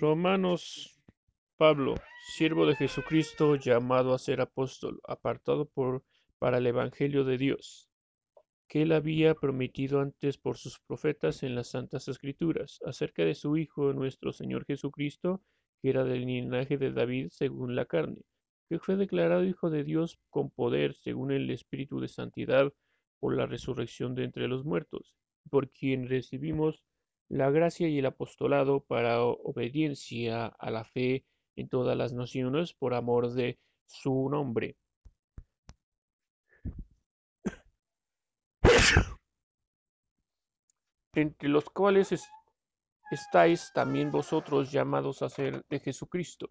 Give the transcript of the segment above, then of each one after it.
Romanos Pablo, siervo de Jesucristo, llamado a ser apóstol, apartado por, para el Evangelio de Dios, que él había prometido antes por sus profetas en las Santas Escrituras, acerca de su Hijo, nuestro Señor Jesucristo, que era del linaje de David según la carne, que fue declarado Hijo de Dios con poder según el Espíritu de Santidad por la resurrección de entre los muertos, por quien recibimos la gracia y el apostolado para obediencia a la fe en todas las naciones por amor de su nombre. entre los cuales estáis también vosotros llamados a ser de Jesucristo.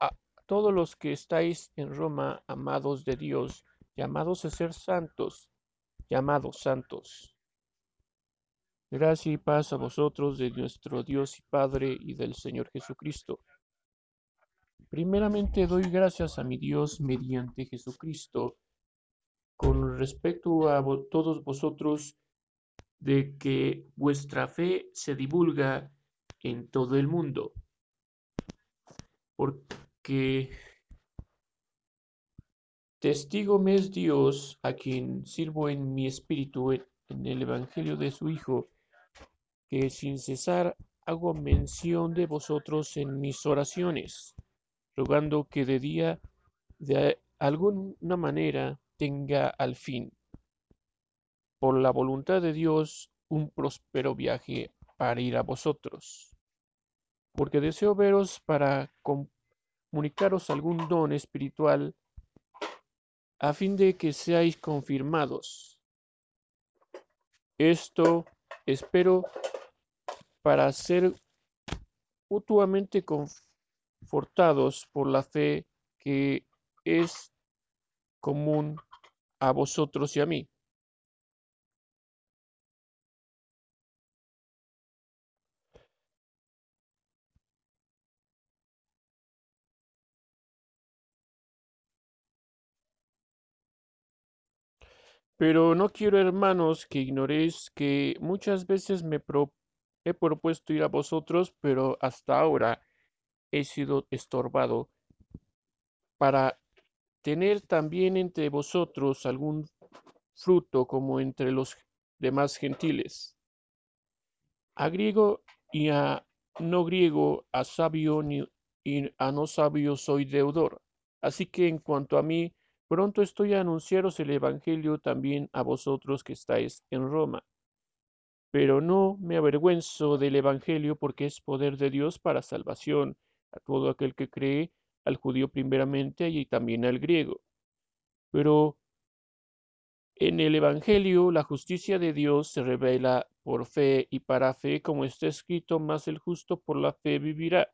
A todos los que estáis en Roma, amados de Dios, llamados a ser santos, llamados santos. Gracia y paz a vosotros de nuestro Dios y Padre y del Señor Jesucristo. Primeramente doy gracias a mi Dios mediante Jesucristo con respecto a todos vosotros de que vuestra fe se divulga en todo el mundo, porque testigo me es Dios a quien sirvo en mi espíritu en el Evangelio de su Hijo, que sin cesar hago mención de vosotros en mis oraciones, rogando que de día de alguna manera tenga al fin, por la voluntad de Dios, un próspero viaje para ir a vosotros, porque deseo veros para comunicaros algún don espiritual a fin de que seáis confirmados. Esto espero para ser mutuamente confortados por la fe que es común a vosotros y a mí. Pero no quiero, hermanos, que ignoréis que muchas veces me he propuesto ir a vosotros, pero hasta ahora he sido estorbado para tener también entre vosotros algún fruto como entre los demás gentiles. A griego y a no griego, a sabio y a no sabio soy deudor. Así que en cuanto a mí, Pronto estoy a anunciaros el Evangelio también a vosotros que estáis en Roma. Pero no me avergüenzo del Evangelio porque es poder de Dios para salvación a todo aquel que cree, al judío primeramente y también al griego. Pero en el Evangelio la justicia de Dios se revela por fe y para fe, como está escrito, más el justo por la fe vivirá.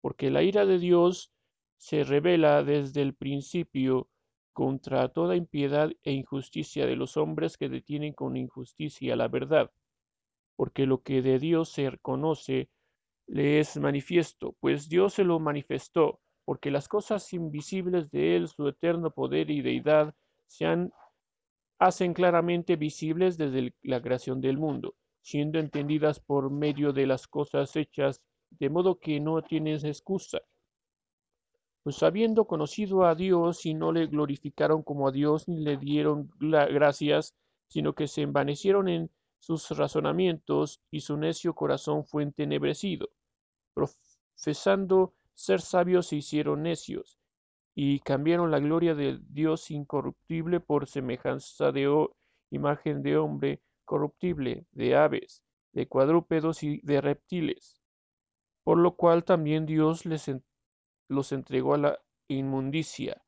Porque la ira de Dios se revela desde el principio contra toda impiedad e injusticia de los hombres que detienen con injusticia la verdad, porque lo que de Dios se conoce le es manifiesto, pues Dios se lo manifestó, porque las cosas invisibles de Él, su eterno poder y deidad, se hacen claramente visibles desde la creación del mundo, siendo entendidas por medio de las cosas hechas, de modo que no tienes excusa. Pues habiendo conocido a Dios y no le glorificaron como a Dios ni le dieron gracias, sino que se envanecieron en sus razonamientos y su necio corazón fue entenebrecido. Profesando ser sabios se hicieron necios y cambiaron la gloria de Dios incorruptible por semejanza de imagen de hombre corruptible, de aves, de cuadrúpedos y de reptiles. Por lo cual también Dios les los entregó a la inmundicia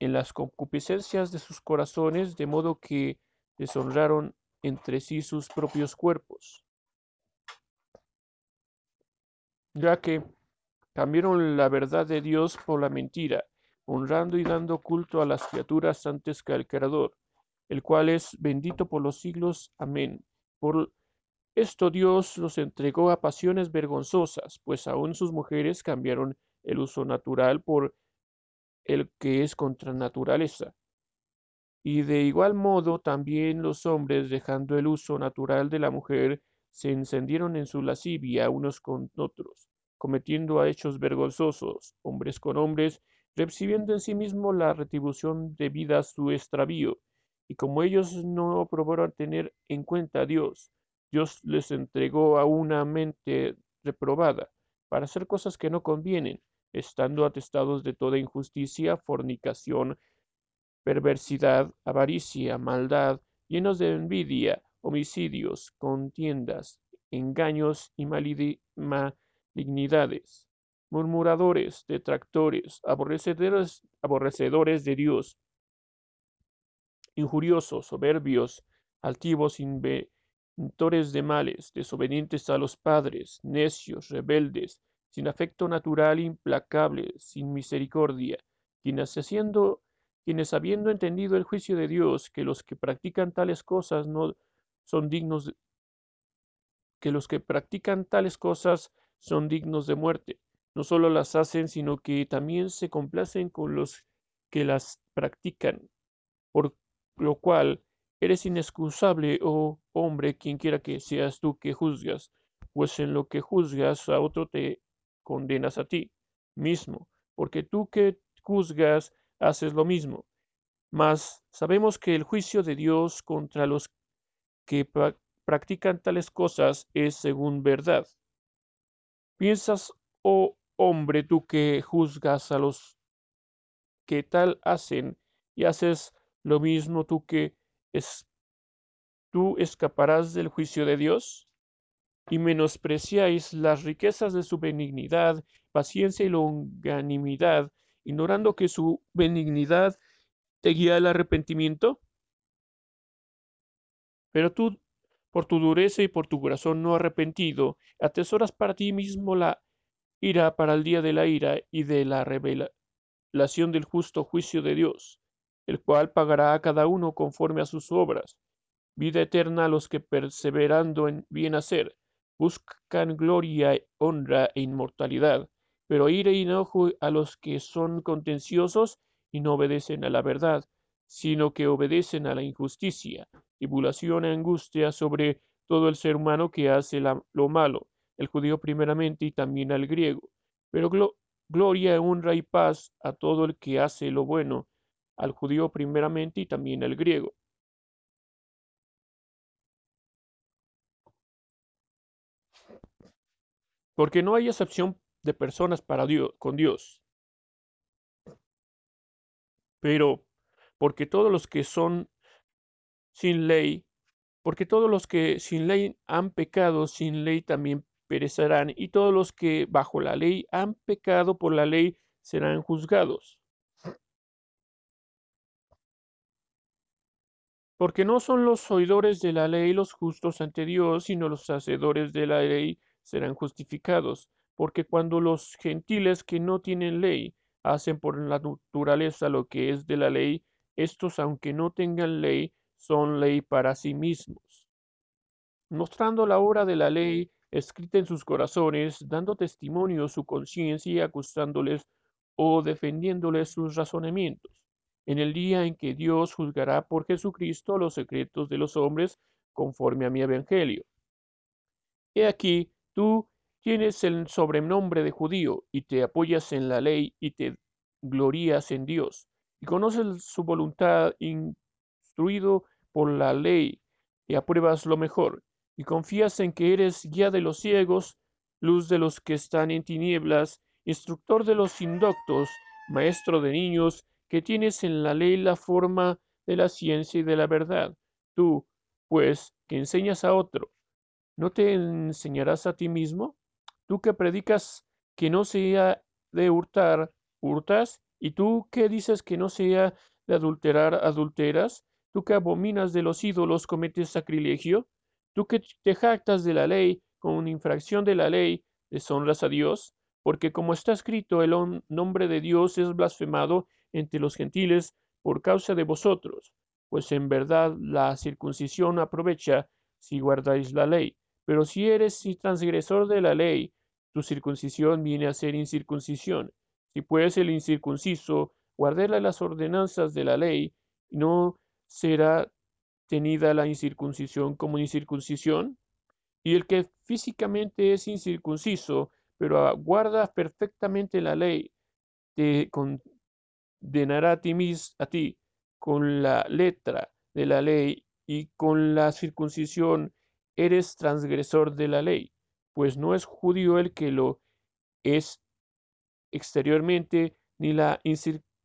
en las concupiscencias de sus corazones, de modo que deshonraron entre sí sus propios cuerpos. Ya que cambiaron la verdad de Dios por la mentira, honrando y dando culto a las criaturas antes que al Creador, el cual es bendito por los siglos. Amén. Por esto Dios los entregó a pasiones vergonzosas, pues aún sus mujeres cambiaron el uso natural por el que es contra naturaleza. Y de igual modo también los hombres, dejando el uso natural de la mujer, se encendieron en su lascivia unos con otros, cometiendo hechos vergonzosos, hombres con hombres, recibiendo en sí mismos la retribución debida a su extravío. Y como ellos no probaron tener en cuenta a Dios, Dios les entregó a una mente reprobada para hacer cosas que no convienen, estando atestados de toda injusticia, fornicación, perversidad, avaricia, maldad, llenos de envidia, homicidios, contiendas, engaños y malignidades, murmuradores, detractores, aborrecedores, aborrecedores de Dios, injuriosos, soberbios, altivos, inventores de males, desobedientes a los padres, necios, rebeldes, sin afecto natural, implacables, sin misericordia, quienes haciendo quienes habiendo entendido el juicio de Dios, que los que practican tales cosas no son dignos que los que practican tales cosas son dignos de muerte, no solo las hacen, sino que también se complacen con los que las practican, por lo cual eres inexcusable, oh hombre, quien quiera que seas tú que juzgas, pues en lo que juzgas a otro te condenas a ti mismo, porque tú que juzgas haces lo mismo. Mas sabemos que el juicio de Dios contra los que practican tales cosas es según verdad. ¿Piensas, oh hombre, tú que juzgas a los que tal hacen y haces lo mismo tú que es, tú escaparás del juicio de Dios? Y menospreciáis las riquezas de su benignidad, paciencia y longanimidad, ignorando que su benignidad te guía al arrepentimiento? Pero tú, por tu dureza y por tu corazón no arrepentido, atesoras para ti mismo la ira para el día de la ira y de la revelación del justo juicio de Dios, el cual pagará a cada uno conforme a sus obras. Vida eterna a los que perseverando en bien hacer, buscan gloria, honra e inmortalidad, pero ira y enojo a los que son contenciosos y no obedecen a la verdad, sino que obedecen a la injusticia, tribulación y angustia sobre todo el ser humano que hace lo malo, el judío primeramente y también al griego, pero gloria, honra y paz a todo el que hace lo bueno, al judío primeramente y también al griego. Porque no hay excepción de personas para Dios, con Dios. Pero porque todos los que son sin ley, porque todos los que sin ley han pecado, sin ley también perecerán, y todos los que bajo la ley han pecado por la ley serán juzgados. Porque no son los oidores de la ley los justos ante Dios, sino los hacedores de la ley serán justificados. Porque cuando los gentiles que no tienen ley hacen por la naturaleza lo que es de la ley, estos, aunque no tengan ley, son ley para sí mismos, mostrando la obra de la ley escrita en sus corazones, dando testimonio su conciencia, acusándoles o defendiéndoles sus razonamientos, en el día en que Dios juzgará por Jesucristo los secretos de los hombres conforme a mi evangelio. He aquí, tú tienes el sobrenombre de judío y te apoyas en la ley y te glorías en Dios y conoces su voluntad instruido por la ley y apruebas lo mejor y confías en que eres guía de los ciegos, luz de los que están en tinieblas, instructor de los indoctos, maestro de niños, que tienes en la ley la forma de la ciencia y de la verdad. Tú, pues, que enseñas a otro, ¿no te enseñarás a ti mismo? Tú que predicas que no sea de hurtar, hurtas, y tú que dices que no sea de adulterar, adulteras, tú que abominas de los ídolos, cometes sacrilegio, tú que te jactas de la ley, con infracción de la ley, deshonras a Dios, porque como está escrito, el nombre de Dios es blasfemado entre los gentiles por causa de vosotros, pues en verdad la circuncisión aprovecha si guardáis la ley, pero si eres transgresor de la ley, tu circuncisión viene a ser incircuncisión. Si pues el incircunciso guardara las ordenanzas de la ley, no será tenida la incircuncisión como incircuncisión. Y el que físicamente es incircunciso, pero guarda perfectamente la ley, te condenará a ti, a ti con la letra de la ley y con la circuncisión eres transgresor de la ley, pues no es judío el que lo es exteriormente, ni la,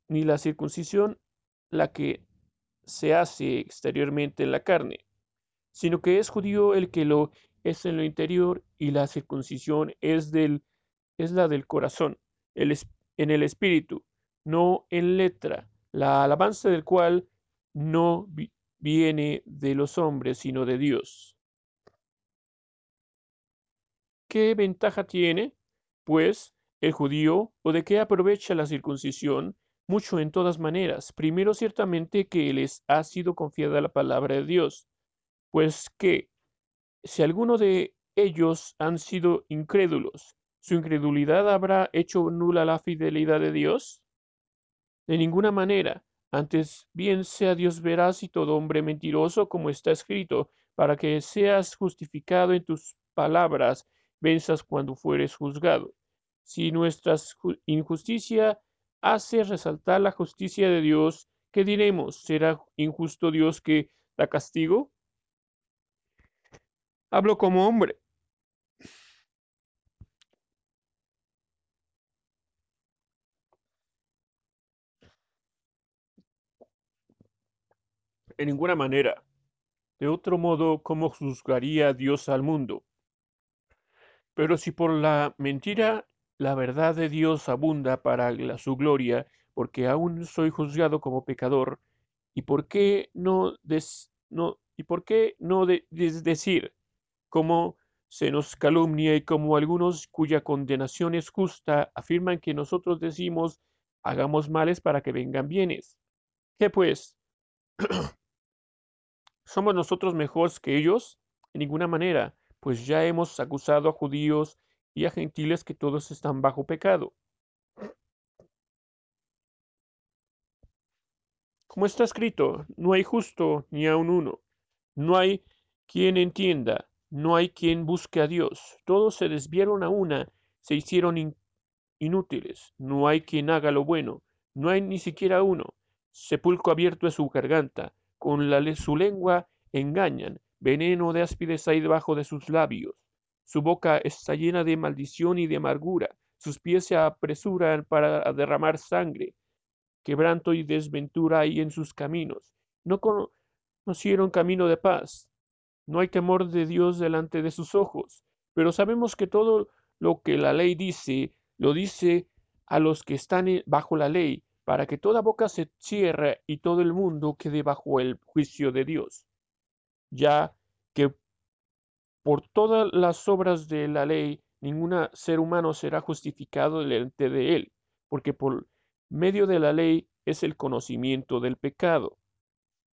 ni la circuncisión la que se hace exteriormente en la carne, sino que es judío el que lo es en lo interior y la circuncisión es, del, es la del corazón, el, en el espíritu, no en letra, la alabanza del cual no viene de los hombres, sino de Dios. ¿Qué ventaja tiene, pues, el judío o de qué aprovecha la circuncisión? Mucho en todas maneras. Primero, ciertamente que les ha sido confiada la palabra de Dios, pues que si alguno de ellos han sido incrédulos, ¿su incredulidad habrá hecho nula la fidelidad de Dios? De ninguna manera. Antes bien sea Dios veraz y todo hombre mentiroso, como está escrito, para que seas justificado en tus palabras, venzas cuando fueres juzgado. Si nuestra injusticia hace resaltar la justicia de Dios, ¿qué diremos? ¿Será injusto Dios que da castigo? Hablo como hombre. En ninguna manera. De otro modo, ¿cómo juzgaría Dios al mundo? Pero si por la mentira la verdad de Dios abunda para su gloria, porque aún soy juzgado como pecador, ¿y por qué no, no, ¿y por qué no decir, como se nos calumnia y como algunos cuya condenación es justa afirman que nosotros decimos, hagamos males para que vengan bienes? ¿Qué pues? ¿Somos nosotros mejores que ellos? En ninguna manera, pues ya hemos acusado a judíos y a gentiles que todos están bajo pecado. Como está escrito, no hay justo ni aun uno, no hay quien entienda, no hay quien busque a Dios, todos se desviaron a una, se hicieron inútiles, no hay quien haga lo bueno, no hay ni siquiera uno, sepulcro abierto es su garganta, con la, su lengua engañan, veneno de áspides hay debajo de sus labios. Su boca está llena de maldición y de amargura, sus pies se apresuran para derramar sangre. Quebranto y desventura hay en sus caminos. No conocieron camino de paz. No hay temor de Dios delante de sus ojos. Pero sabemos que todo lo que la ley dice, lo dice a los que están bajo la ley, para que toda boca se cierre y todo el mundo quede bajo el juicio de Dios ya que por todas las obras de la ley ningún ser humano será justificado delante de él, porque por medio de la ley es el conocimiento del pecado.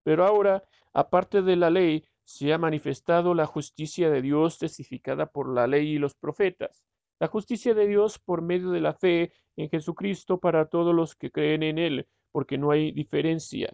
Pero ahora, aparte de la ley, se ha manifestado la justicia de Dios testificada por la ley y los profetas, la justicia de Dios por medio de la fe en Jesucristo para todos los que creen en Él, porque no hay diferencia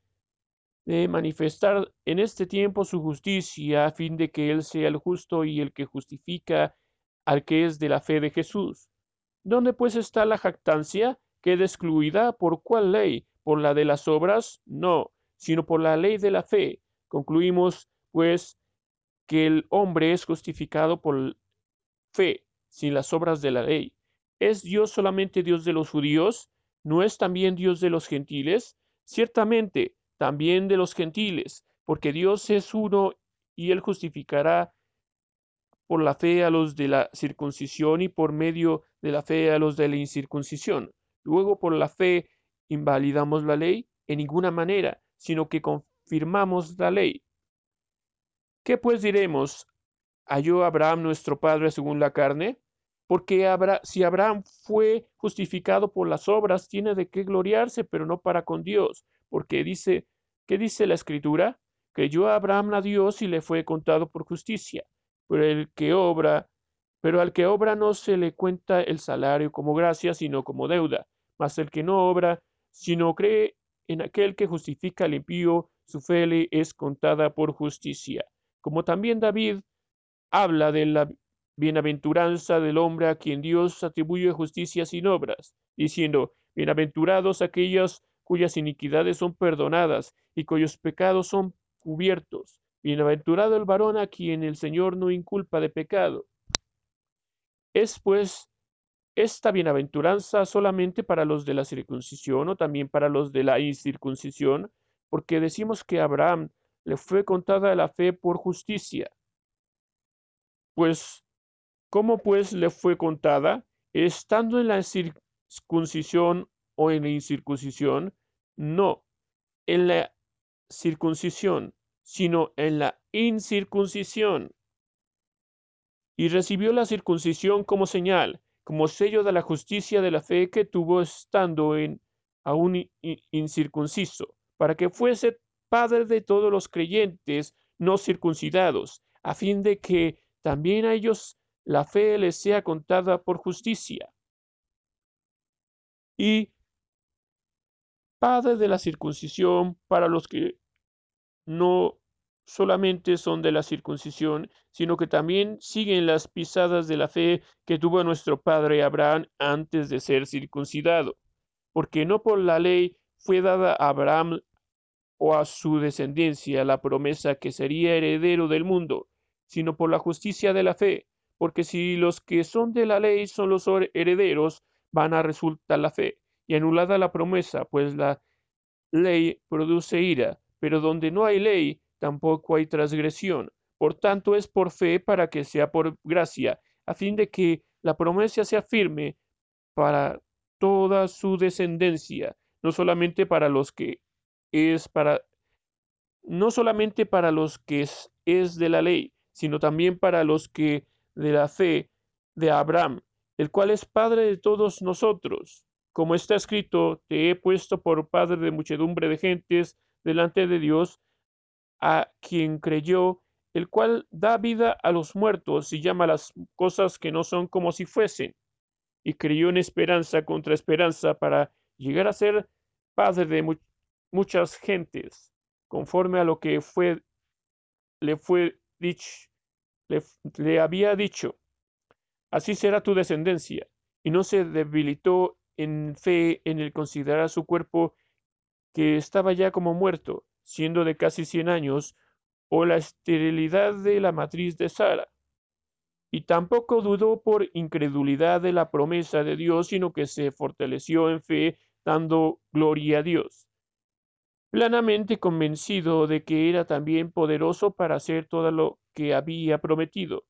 de manifestar en este tiempo su justicia, a fin de que Él sea el justo y el que justifica al que es de la fe de Jesús. ¿Dónde pues está la jactancia? ¿Queda excluida? ¿Por cuál ley? ¿Por la de las obras? No, sino por la ley de la fe. Concluimos, pues, que el hombre es justificado por fe, sin las obras de la ley. ¿Es Dios solamente Dios de los judíos? ¿No es también Dios de los gentiles? Ciertamente, también de los gentiles, porque Dios es uno y él justificará por la fe a los de la circuncisión y por medio de la fe a los de la incircuncisión. Luego por la fe invalidamos la ley en ninguna manera, sino que confirmamos la ley. ¿Qué pues diremos? ¿Halló Abraham nuestro padre según la carne? porque si Abraham fue justificado por las obras, tiene de qué gloriarse, pero no para con Dios, porque dice, ¿qué dice la escritura? Creyó Abraham a Dios y le fue contado por justicia. Pero el que obra, pero al que obra no se le cuenta el salario como gracia, sino como deuda. Mas el que no obra, sino cree en aquel que justifica al impío, su fe le es contada por justicia. Como también David habla de la bienaventuranza del hombre a quien Dios atribuye justicia sin obras, diciendo, bienaventurados aquellos cuyas iniquidades son perdonadas y cuyos pecados son cubiertos. Bienaventurado el varón a quien el Señor no inculpa de pecado. Es pues esta bienaventuranza solamente para los de la circuncisión o también para los de la incircuncisión, porque decimos que a Abraham le fue contada la fe por justicia. Pues, ¿cómo pues le fue contada? Estando en la circuncisión o en la incircuncisión, no, en la circuncisión, sino en la incircuncisión. Y recibió la circuncisión como señal, como sello de la justicia de la fe que tuvo estando en aún incircunciso, para que fuese padre de todos los creyentes no circuncidados, a fin de que también a ellos la fe les sea contada por justicia. Y padre de la circuncisión para los que no solamente son de la circuncisión, sino que también siguen las pisadas de la fe que tuvo nuestro padre Abraham antes de ser circuncidado, porque no por la ley fue dada a Abraham o a su descendencia la promesa que sería heredero del mundo, sino por la justicia de la fe, porque si los que son de la ley son los herederos, van a resultar la fe, y anulada la promesa, pues la ley produce ira, pero donde no hay ley, tampoco hay transgresión. Por tanto, es por fe para que sea por gracia, a fin de que la promesa sea firme para toda su descendencia, no solamente para los que es para no solamente para los que es, es de la ley, sino también para los que de la fe de Abraham, el cual es padre de todos nosotros. Como está escrito, te he puesto por padre de muchedumbre de gentes, delante de Dios, a quien creyó, el cual da vida a los muertos y llama las cosas que no son como si fuesen, y creyó en esperanza contra esperanza para llegar a ser padre de muchas gentes, conforme a lo que le fue dicho, le había dicho, así será tu descendencia, y no se debilitó en fe en el considerar su cuerpo que estaba ya como muerto, siendo de casi cien años, o la esterilidad de la matriz de Sara. Y tampoco dudó por incredulidad de la promesa de Dios, sino que se fortaleció en fe, dando gloria a Dios, plenamente convencido de que era también poderoso para hacer todo lo que había prometido,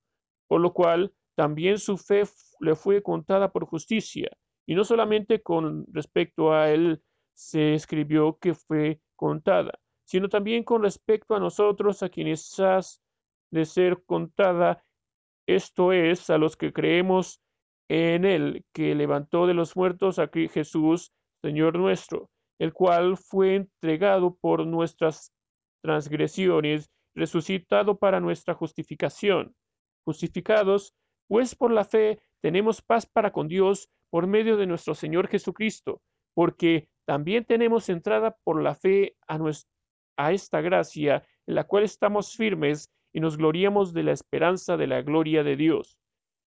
por lo cual también su fe le fue contada por justicia, y no solamente con respecto a él, se escribió que fue contada, sino también con respecto a nosotros a quienes has de ser contada, esto es, a los que creemos en él, que levantó de los muertos a Jesús, Señor nuestro, el cual fue entregado por nuestras transgresiones, resucitado para nuestra justificación. Justificados, pues por la fe tenemos paz para con Dios por medio de nuestro Señor Jesucristo, porque también tenemos entrada por la fe a, a esta gracia en la cual estamos firmes y nos gloriamos de la esperanza de la gloria de Dios.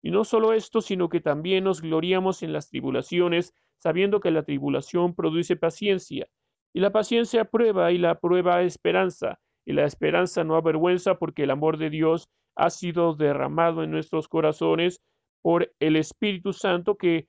Y no solo esto, sino que también nos gloriamos en las tribulaciones, sabiendo que la tribulación produce paciencia, y la paciencia prueba, y la prueba esperanza, y la esperanza no avergüenza, porque el amor de Dios ha sido derramado en nuestros corazones por el Espíritu Santo que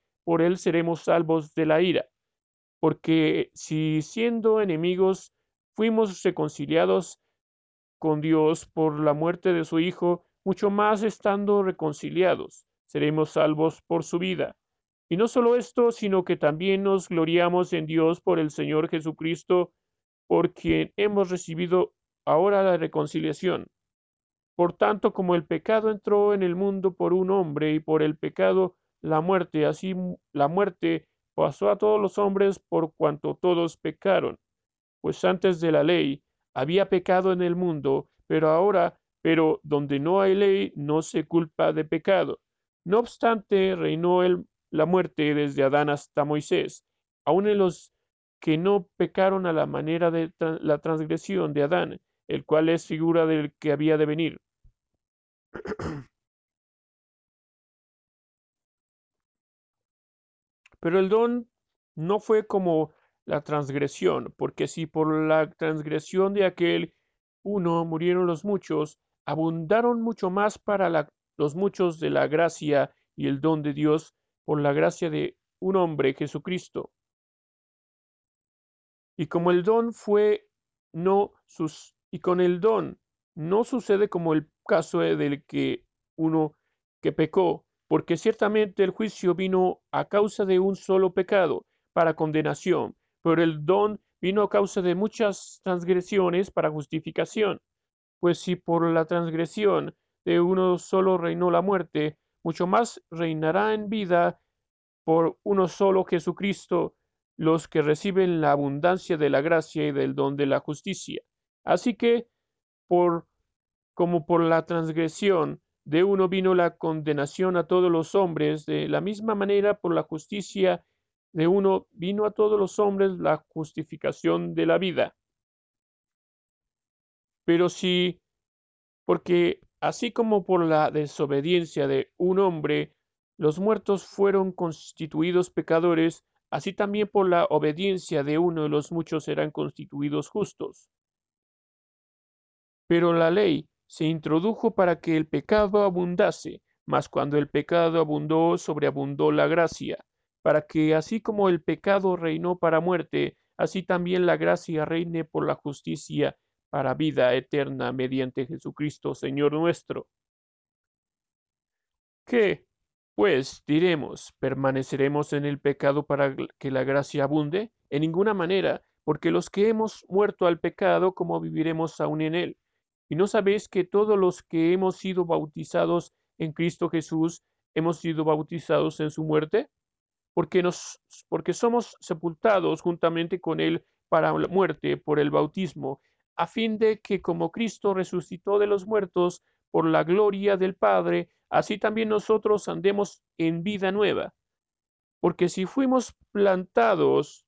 por él seremos salvos de la ira. Porque si siendo enemigos fuimos reconciliados con Dios por la muerte de su Hijo, mucho más estando reconciliados, seremos salvos por su vida. Y no solo esto, sino que también nos gloriamos en Dios por el Señor Jesucristo, por quien hemos recibido ahora la reconciliación. Por tanto, como el pecado entró en el mundo por un hombre y por el pecado la muerte, así la muerte pasó a todos los hombres por cuanto todos pecaron. Pues antes de la ley había pecado en el mundo, pero ahora, pero donde no hay ley no se culpa de pecado. No obstante, reinó el, la muerte desde Adán hasta Moisés, aun en los que no pecaron a la manera de la transgresión de Adán, el cual es figura del que había de venir. Pero el don no fue como la transgresión, porque si por la transgresión de aquel uno murieron los muchos, abundaron mucho más para los muchos de la gracia y el don de Dios por la gracia de un hombre, Jesucristo. Y como el don fue no sus y con el don no sucede como el caso del que uno que pecó, porque ciertamente el juicio vino a causa de un solo pecado para condenación, pero el don vino a causa de muchas transgresiones para justificación. Pues si por la transgresión de uno solo reinó la muerte, mucho más reinará en vida por uno solo Jesucristo los que reciben la abundancia de la gracia y del don de la justicia. Así que, por como por la transgresión de uno vino la condenación a todos los hombres, de la misma manera por la justicia de uno vino a todos los hombres la justificación de la vida. Pero si, porque así como por la desobediencia de un hombre los muertos fueron constituidos pecadores, así también por la obediencia de uno de los muchos serán constituidos justos. Pero la ley se introdujo para que el pecado abundase, mas cuando el pecado abundó, sobreabundó la gracia, para que así como el pecado reinó para muerte, así también la gracia reine por la justicia para vida eterna mediante Jesucristo, Señor nuestro. ¿Qué, pues, diremos, permaneceremos en el pecado para que la gracia abunde? En ninguna manera, porque los que hemos muerto al pecado, como viviremos aún en él? ¿Y no sabéis que todos los que hemos sido bautizados en Cristo Jesús, hemos sido bautizados en su muerte? porque, nos, porque somos sepultados juntamente con Él para la muerte por el bautismo, a fin de que como Cristo resucitó de los muertos por la gloria del Padre, así también nosotros andemos en vida nueva. Porque si fuimos plantados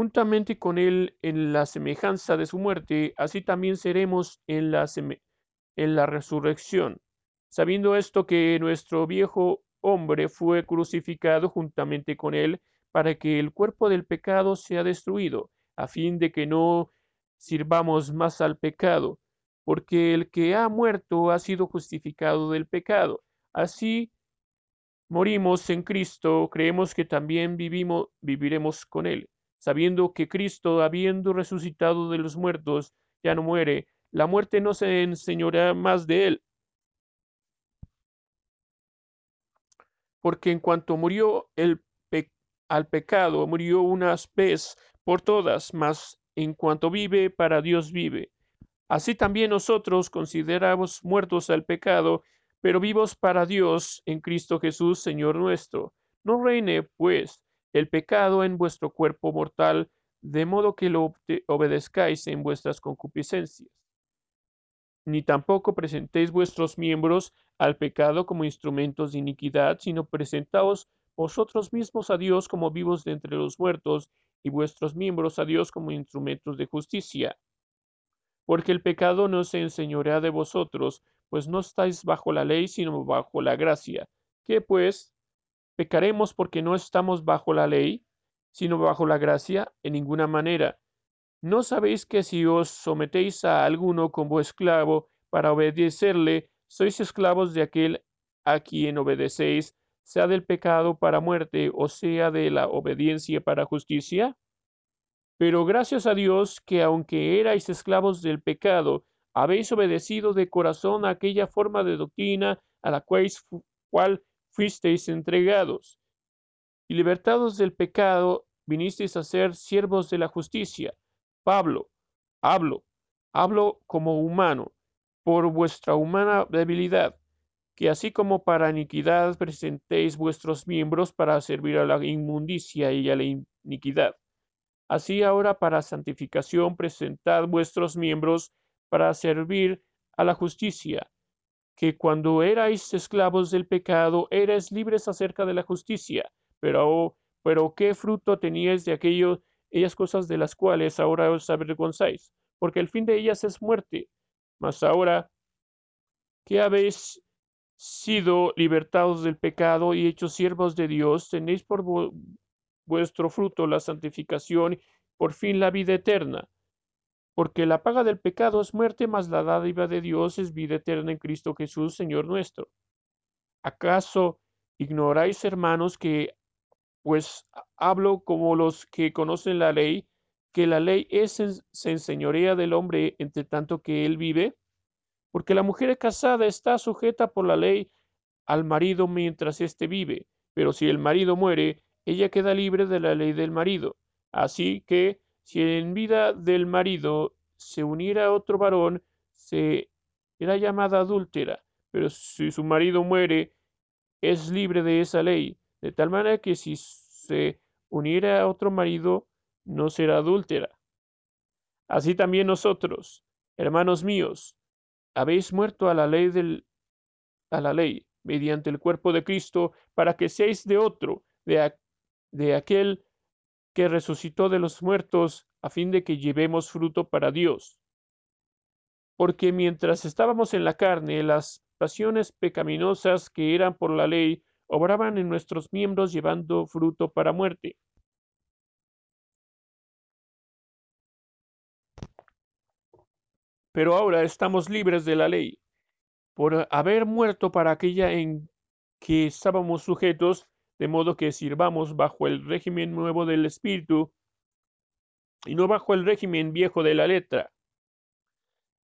juntamente con Él en la semejanza de su muerte, así también seremos en la, resurrección. Sabiendo esto que nuestro viejo hombre fue crucificado juntamente con él para que el cuerpo del pecado sea destruido, a fin de que no sirvamos más al pecado, porque el que ha muerto ha sido justificado del pecado. Así morimos en Cristo, creemos que también vivimos, viviremos con él, sabiendo que Cristo, habiendo resucitado de los muertos, ya no muere, la muerte no se enseñará más de él. porque en cuanto murió al pecado, murió unas vez por todas, mas en cuanto vive, para Dios vive. Así también nosotros consideramos muertos al pecado, pero vivos para Dios en Cristo Jesús, Señor nuestro. No reine, pues, el pecado en vuestro cuerpo mortal, de modo que lo obedezcáis en vuestras concupiscencias ni tampoco presentéis vuestros miembros al pecado como instrumentos de iniquidad, sino presentaos vosotros mismos a Dios como vivos de entre los muertos, y vuestros miembros a Dios como instrumentos de justicia. Porque el pecado no se enseñorea de vosotros, pues no estáis bajo la ley, sino bajo la gracia. ¿Qué pues? ¿Pecaremos porque no estamos bajo la ley, sino bajo la gracia? En ninguna manera ¿No sabéis que si os sometéis a alguno como esclavo para obedecerle, sois esclavos de aquel a quien obedecéis, sea del pecado para muerte o sea de la obediencia para justicia? Pero gracias a Dios que aunque erais esclavos del pecado, habéis obedecido de corazón a aquella forma de doctrina a la cual, cual fuisteis entregados, y libertados del pecado, vinisteis a ser siervos de la justicia. Pablo, hablo, hablo como humano, por vuestra humana debilidad, que así como para iniquidad presentéis vuestros miembros para servir a la inmundicia y a la iniquidad. Así ahora para santificación presentad vuestros miembros para servir a la justicia, que cuando erais esclavos del pecado erais libres acerca de la justicia, pero, pero qué fruto teníais de aquello, cosas de las cuales ahora os avergonzáis, porque el fin de ellas es muerte. Mas ahora que habéis sido libertados del pecado y hechos siervos de Dios, tenéis por vuestro fruto la santificación, por fin la vida eterna. Porque la paga del pecado es muerte, mas la dádiva de Dios es vida eterna en Cristo Jesús, Señor nuestro. ¿Acaso ignoráis, hermanos, que pues hablo como los que conocen la ley, que la ley es se enseñorea del hombre entre tanto que él vive? Porque la mujer casada está sujeta por la ley al marido mientras éste vive, pero si el marido muere, ella queda libre de la ley del marido. Así que si en vida del marido se uniera otro varón, se era llamada adúltera, pero si su marido muere, es libre de esa ley, de tal manera que si se uniera a otro marido, no será adúltera. Así también nosotros, hermanos míos, habéis muerto a la ley del a la ley mediante el cuerpo de Cristo para que seáis de otro, de, de aquel que resucitó de los muertos a fin de que llevemos fruto para Dios. Porque mientras estábamos en la carne, las pasiones pecaminosas que eran por la ley obraban en nuestros miembros llevando fruto para muerte. Pero ahora estamos libres de la ley, por haber muerto para aquella en que estábamos sujetos, de modo que sirvamos bajo el régimen nuevo del Espíritu y no bajo el régimen viejo de la letra.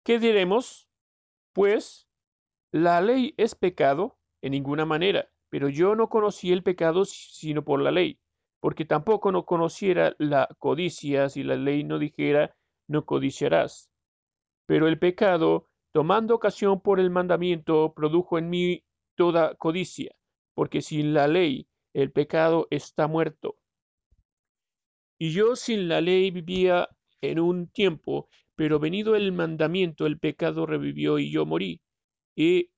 ¿Qué diremos? Pues, ¿la ley es pecado? En ninguna manera, pero yo no conocí el pecado sino por la ley, porque tampoco no conociera la codicia si la ley no dijera no codiciarás. Pero el pecado, tomando ocasión por el mandamiento, produjo en mí toda codicia, porque sin la ley el pecado está muerto. Y yo sin la ley vivía en un tiempo, pero venido el mandamiento, el pecado revivió y yo morí. Y,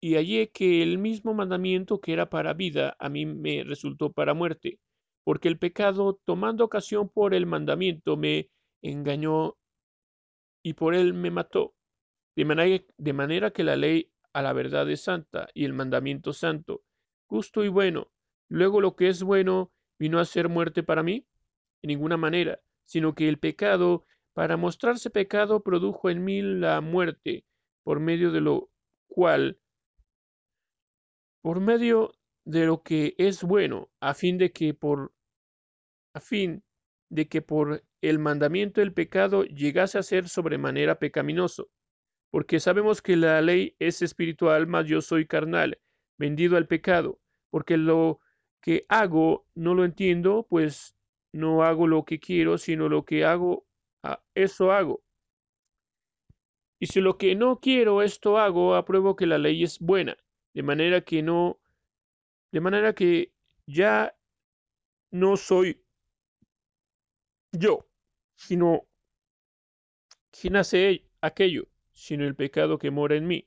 y hallé que el mismo mandamiento que era para vida, a mí me resultó para muerte, porque el pecado, tomando ocasión por el mandamiento, me engañó y por él me mató. De manera, de manera que la ley a la verdad es santa y el mandamiento santo, justo y bueno. Luego lo que es bueno vino a ser muerte para mí en ninguna manera, sino que el pecado, para mostrarse pecado, produjo en mí la muerte, por medio de lo cual, por medio de lo que es bueno, a fin de que por a fin de que por el mandamiento el pecado llegase a ser sobremanera pecaminoso, porque sabemos que la ley es espiritual, mas yo soy carnal, vendido al pecado, porque lo que hago no lo entiendo, pues no hago lo que quiero, sino lo que hago, eso hago. Y si lo que no quiero, esto hago, apruebo que la ley es buena, de manera que no, de manera que ya no soy yo, sino quien hace aquello, sino el pecado que mora en mí.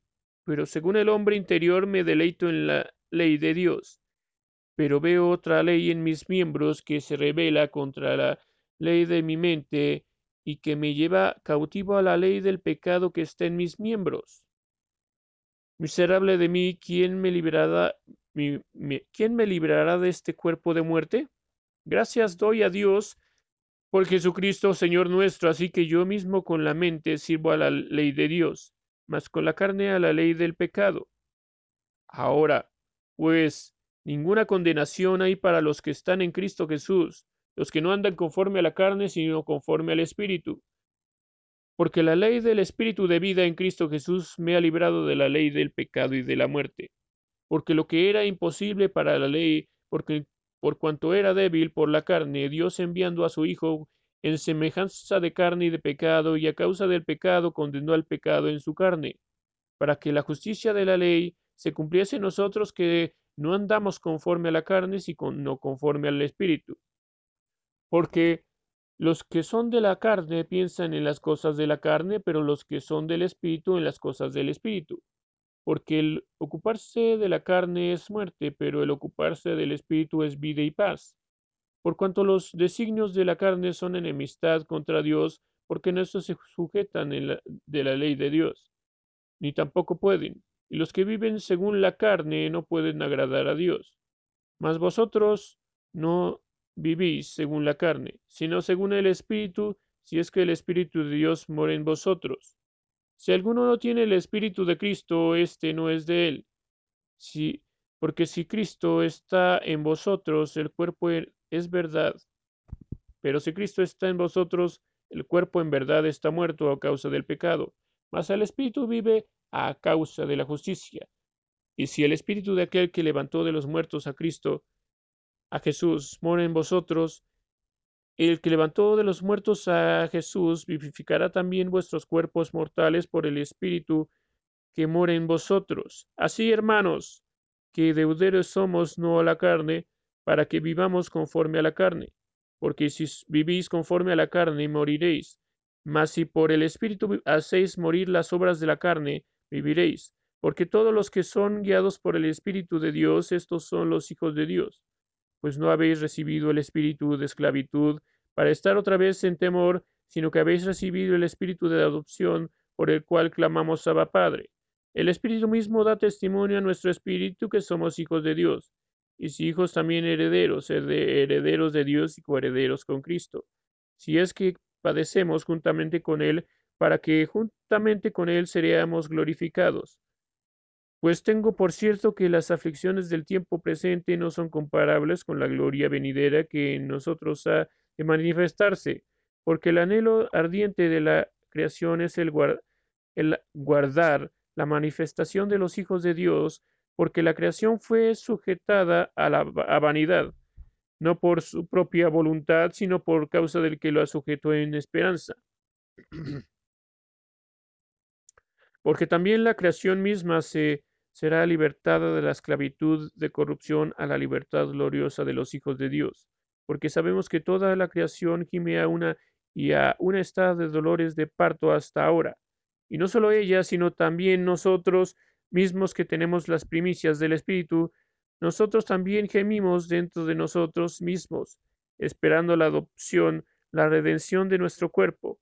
Pero según el hombre interior me deleito en la ley de Dios. Pero veo otra ley en mis miembros que se revela contra la ley de mi mente y que me lleva cautivo a la ley del pecado que está en mis miembros. Miserable de mí, ¿quién me librará, ¿quién me librará de este cuerpo de muerte? Gracias doy a Dios por Jesucristo, Señor nuestro, así que yo mismo con la mente sirvo a la ley de Dios, mas con la carne a la ley del pecado. Ahora, pues, ninguna condenación hay para los que están en Cristo Jesús, los que no andan conforme a la carne, sino conforme al Espíritu. Porque la ley del Espíritu de vida en Cristo Jesús me ha librado de la ley del pecado y de la muerte. Porque lo que era imposible para la ley, porque por cuanto era débil por la carne, Dios enviando a su Hijo en semejanza de carne y de pecado, y a causa del pecado condenó al pecado en su carne, para que la justicia de la ley se cumpliese en nosotros que no andamos conforme a la carne, sino conforme al Espíritu. Porque los que son de la carne piensan en las cosas de la carne, pero los que son del Espíritu en las cosas del Espíritu porque el ocuparse de la carne es muerte, pero el ocuparse del espíritu es vida y paz. Por cuanto los designios de la carne son enemistad contra Dios, porque no se sujetan de la ley de Dios, ni tampoco pueden, y los que viven según la carne no pueden agradar a Dios. Mas vosotros no vivís según la carne, sino según el Espíritu, si es que el Espíritu de Dios mora en vosotros. Si alguno no tiene el Espíritu de Cristo, éste no es de él. Porque si Cristo está en vosotros, el cuerpo es verdad. Pero si Cristo está en vosotros, el cuerpo en verdad está muerto a causa del pecado, mas el Espíritu vive a causa de la justicia. Y si el Espíritu de aquel que levantó de los muertos a Cristo, a Jesús, mora en vosotros, el que levantó de los muertos a Jesús vivificará también vuestros cuerpos mortales por el Espíritu que mora en vosotros. Así, hermanos, que deuderos somos no a la carne, para que vivamos conforme a la carne. Porque si vivís conforme a la carne, moriréis. Mas si por el Espíritu hacéis morir las obras de la carne, viviréis. Porque todos los que son guiados por el Espíritu de Dios, estos son los hijos de Dios pues no habéis recibido el espíritu de esclavitud para estar otra vez en temor, sino que habéis recibido el espíritu de adopción por el cual clamamos Abba Padre. El Espíritu mismo da testimonio a nuestro espíritu que somos hijos de Dios, y si hijos también herederos, herederos de Dios y coherederos con Cristo. Si es que padecemos juntamente con Él, para que juntamente con Él seríamos glorificados. Pues tengo por cierto que las aflicciones del tiempo presente no son comparables con la gloria venidera que en nosotros ha de manifestarse, porque el anhelo ardiente de la creación es el guardar la manifestación de los hijos de Dios, porque la creación fue sujetada a la vanidad, no por su propia voluntad, sino por causa del que lo ha sujeto en esperanza. porque también la creación misma se será libertada de la esclavitud de corrupción a la libertad gloriosa de los hijos de Dios, porque sabemos que toda la creación gime a una y a un estado de dolores de parto hasta ahora. Y no solo ella, sino también nosotros mismos que tenemos las primicias del Espíritu, nosotros también gemimos dentro de nosotros mismos, esperando la adopción, la redención de nuestro cuerpo.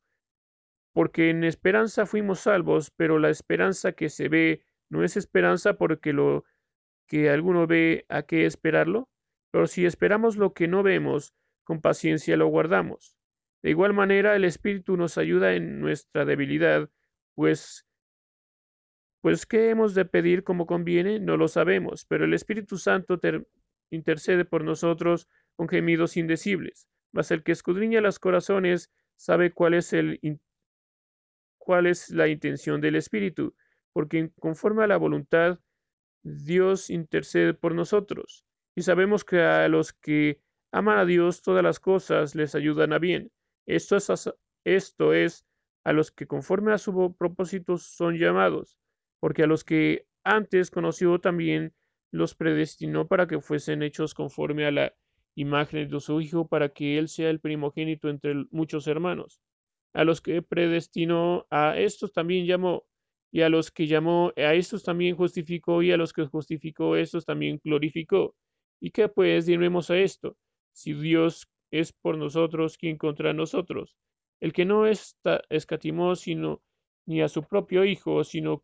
Porque en esperanza fuimos salvos, pero la esperanza que se ve no es esperanza porque lo que alguno ve a qué esperarlo, pero si esperamos lo que no vemos, con paciencia lo guardamos. De igual manera, el Espíritu nos ayuda en nuestra debilidad, pues pues qué hemos de pedir como conviene, no lo sabemos, pero el Espíritu Santo intercede por nosotros con gemidos indecibles. Mas el que escudriña los corazones sabe cuál es el cuál es la intención del Espíritu, porque conforme a la voluntad, Dios intercede por nosotros. Y sabemos que a los que aman a Dios todas las cosas les ayudan a bien. Esto es, esto es a los que conforme a su propósito son llamados, porque a los que antes conoció también los predestinó para que fuesen hechos conforme a la imagen de su Hijo, para que Él sea el primogénito entre muchos hermanos. A los que predestinó, a estos también llamó, y a los que llamó, a estos también justificó, y a los que justificó, estos también glorificó. ¿Y qué pues diremos a esto? Si Dios es por nosotros, ¿quién contra nosotros? El que no está, escatimó sino ni a su propio Hijo, sino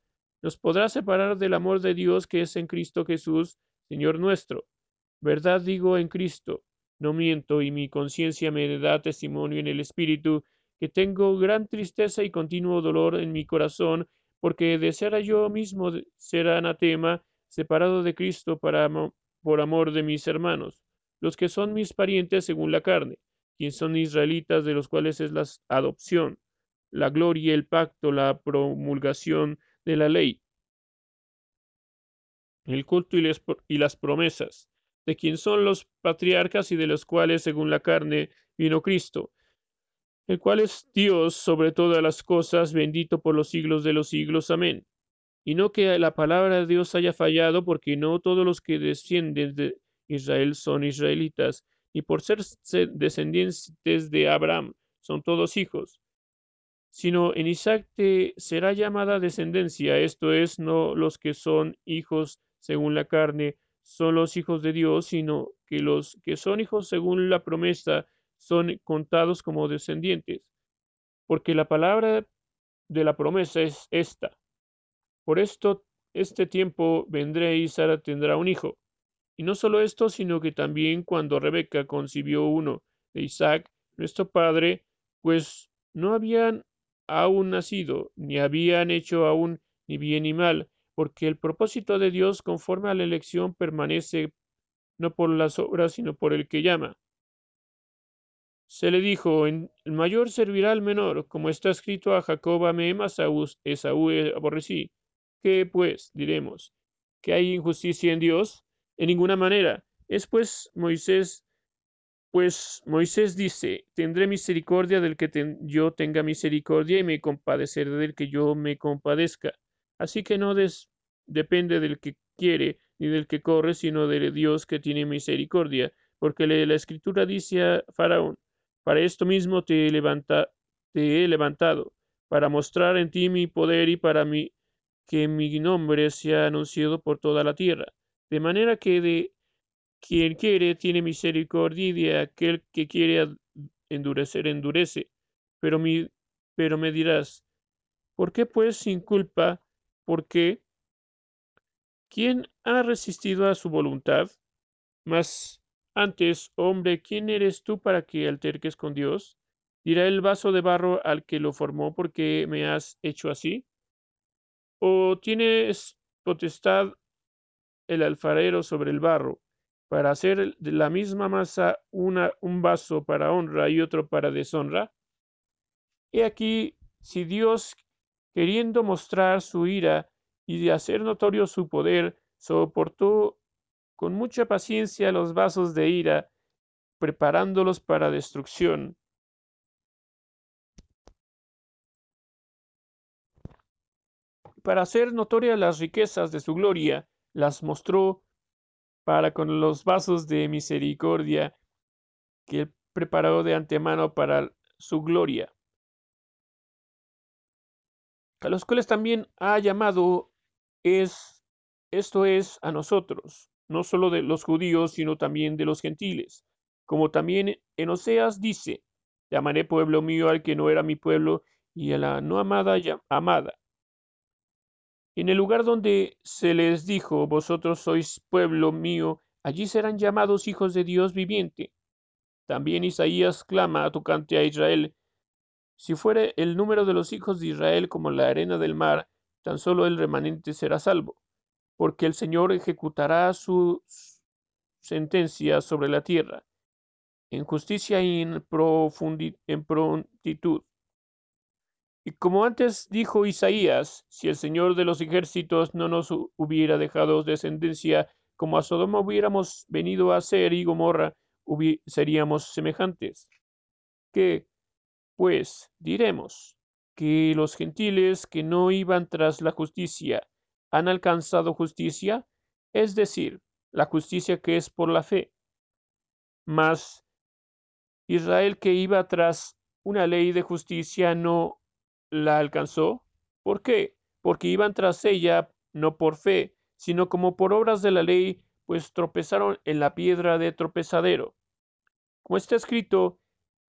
nos podrá separar del amor de Dios que es en Cristo Jesús, Señor nuestro. Verdad digo en Cristo, no miento, y mi conciencia me da testimonio en el Espíritu, que tengo gran tristeza y continuo dolor en mi corazón porque deseara yo mismo ser anatema, separado de Cristo por amor de mis hermanos, los que son mis parientes según la carne, quienes son israelitas, de los cuales es la adopción, la gloria, el pacto, la promulgación de la ley, el culto y, las promesas, de quien son los patriarcas y de los cuales, según la carne, vino Cristo, el cual es Dios sobre todas las cosas, bendito por los siglos de los siglos. Amén. Y no que la palabra de Dios haya fallado, porque no todos los que descienden de Israel son israelitas, y por ser descendientes de Abraham son todos hijos, sino en Isaac te será llamada descendencia, esto es, no los que son hijos según la carne, son los hijos de Dios, sino que los que son hijos según la promesa son contados como descendientes, porque la palabra de la promesa es esta. Por esto, este tiempo vendré y Sara tendrá un hijo. Y no solo esto, sino que también cuando Rebeca concibió uno de Isaac, nuestro padre, pues no habían aún nacido, ni habían hecho aún ni bien ni mal, porque el propósito de Dios conforme a la elección permanece no por las obras, sino por el que llama se le dijo, el mayor servirá al menor, como está escrito a Jacob amé, mas Esaú aborrecí. ¿Qué pues diremos? ¿Que hay injusticia en Dios? En ninguna manera. Es pues Moisés, pues Moisés dice, tendré misericordia del que yo tenga misericordia y me compadeceré del que yo me compadezca. Así que no depende del que quiere ni del que corre, sino de Dios que tiene misericordia, porque la escritura dice a Faraón, para esto mismo te he, te he levantado, para mostrar en ti mi poder y para mí que mi nombre sea anunciado por toda la tierra. De manera que de quien quiere tiene misericordia y aquel que quiere endurecer, endurece. Pero, mi, pero me dirás, ¿por qué pues sin culpa? ¿Por qué? ¿Quién ha resistido a su voluntad? Mas antes, hombre, ¿quién eres tú para que alterques con Dios? ¿Dirá el vaso de barro al que lo formó porque me has hecho así? ¿O tienes potestad el alfarero sobre el barro para hacer de la misma masa una, un vaso para honra y otro para deshonra? He aquí, si Dios, queriendo mostrar su ira y de hacer notorio su poder, soportó con mucha paciencia los vasos de ira, preparándolos para destrucción. Para hacer notorias las riquezas de su gloria, las mostró para con los vasos de misericordia que preparó de antemano para su gloria, a los cuales también ha llamado es esto es a nosotros, no solo de los judíos, sino también de los gentiles. Como también en Oseas dice, llamaré pueblo mío al que no era mi pueblo, y a la no amada amada. En el lugar donde se les dijo, vosotros sois pueblo mío, allí serán llamados hijos de Dios viviente. También Isaías clama tocante a Israel, si fuere el número de los hijos de Israel como la arena del mar, tan solo el remanente será salvo, porque el Señor ejecutará su sentencia sobre la tierra, en justicia y en, en prontitud. Y como antes dijo Isaías, si el Señor de los ejércitos no nos hubiera dejado descendencia, como a Sodoma hubiéramos venido a ser y Gomorra, seríamos semejantes. ¿Qué, pues, diremos? ¿Que los gentiles que no iban tras la justicia han alcanzado justicia? Es decir, la justicia que es por la fe. Mas Israel que iba tras una ley de justicia no la alcanzó. ¿Por qué? Porque iban tras ella no por fe, sino como por obras de la ley, pues tropezaron en la piedra de tropezadero. Como está escrito,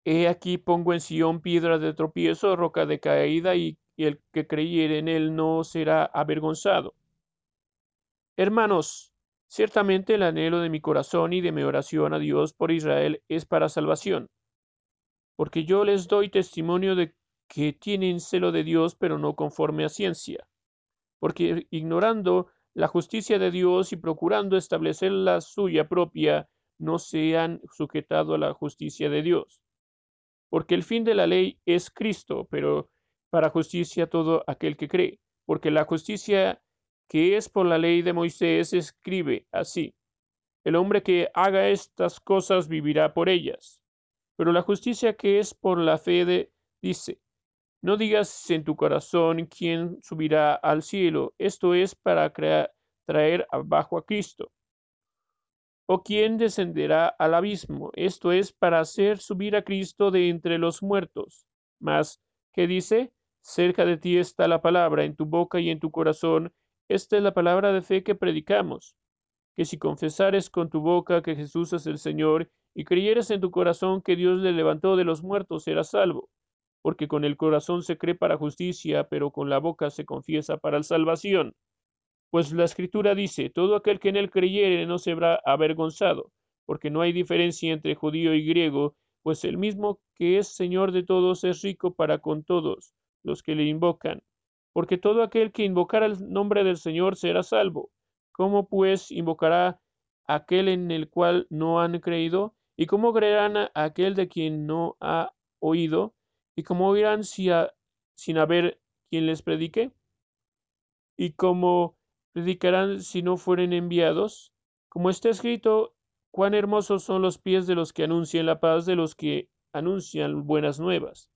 he aquí pongo en Sión piedra de tropiezo, roca de caída, y, y el que creyere en él no será avergonzado. Hermanos, ciertamente el anhelo de mi corazón y de mi oración a Dios por Israel es para salvación, porque yo les doy testimonio de que tienen celo de Dios, pero no conforme a ciencia, porque ignorando la justicia de Dios y procurando establecer la suya propia, no se han sujetado a la justicia de Dios. Porque el fin de la ley es Cristo, pero para justicia todo aquel que cree, porque la justicia que es por la ley de Moisés escribe así, el hombre que haga estas cosas vivirá por ellas. Pero la justicia que es por la fe de, dice, no digas en tu corazón quién subirá al cielo, esto es para traer abajo a Cristo. O quién descenderá al abismo, esto es para hacer subir a Cristo de entre los muertos. Mas, ¿qué dice? Cerca de ti está la palabra, en tu boca y en tu corazón. Esta es la palabra de fe que predicamos, que si confesares con tu boca que Jesús es el Señor y creyeres en tu corazón que Dios le levantó de los muertos, serás salvo porque con el corazón se cree para justicia, pero con la boca se confiesa para salvación. Pues la escritura dice, todo aquel que en él creyere no se habrá avergonzado, porque no hay diferencia entre judío y griego, pues el mismo que es Señor de todos es rico para con todos los que le invocan. Porque todo aquel que invocara el nombre del Señor será salvo. ¿Cómo pues invocará aquel en el cual no han creído? ¿Y cómo creerán aquel de quien no ha oído? ¿Y cómo irán sin haber quien les predique? ¿Y cómo predicarán si no fueren enviados? Como está escrito, cuán hermosos son los pies de los que anuncian la paz, de los que anuncian buenas nuevas.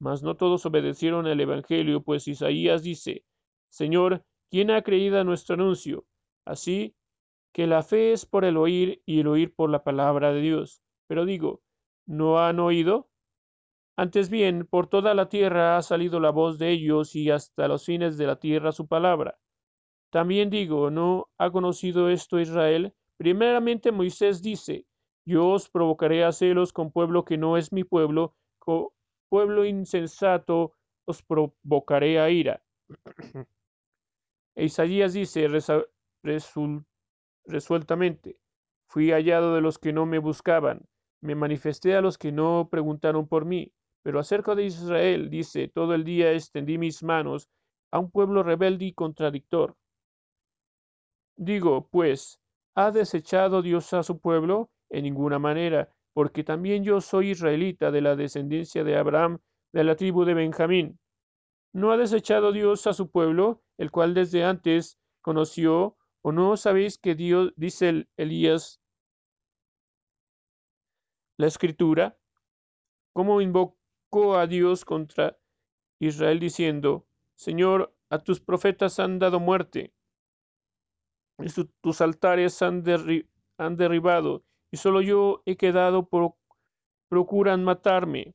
Mas no todos obedecieron al Evangelio, pues Isaías dice, Señor, ¿quién ha creído a nuestro anuncio? Así que la fe es por el oír y el oír por la palabra de Dios. Pero digo, ¿no han oído? Antes bien, por toda la tierra ha salido la voz de ellos y hasta los fines de la tierra su palabra. También digo, ¿no ha conocido esto Israel? Primeramente Moisés dice, yo os provocaré a celos con pueblo que no es mi pueblo, con pueblo insensato os provocaré a ira. e Isaías dice resueltamente, fui hallado de los que no me buscaban, me manifesté a los que no preguntaron por mí. Pero acerca de Israel, dice, todo el día extendí mis manos a un pueblo rebelde y contradictor. Digo, pues, ¿ha desechado Dios a su pueblo? En ninguna manera, porque también yo soy israelita de la descendencia de Abraham, de la tribu de Benjamín. ¿No ha desechado Dios a su pueblo, el cual desde antes conoció? ¿O no sabéis que Dios, dice Elías, la escritura, cómo invocó a Dios contra Israel diciendo, Señor, a tus profetas han dado muerte, y tus altares han, derribado, y solo yo he quedado, por, procuran matarme.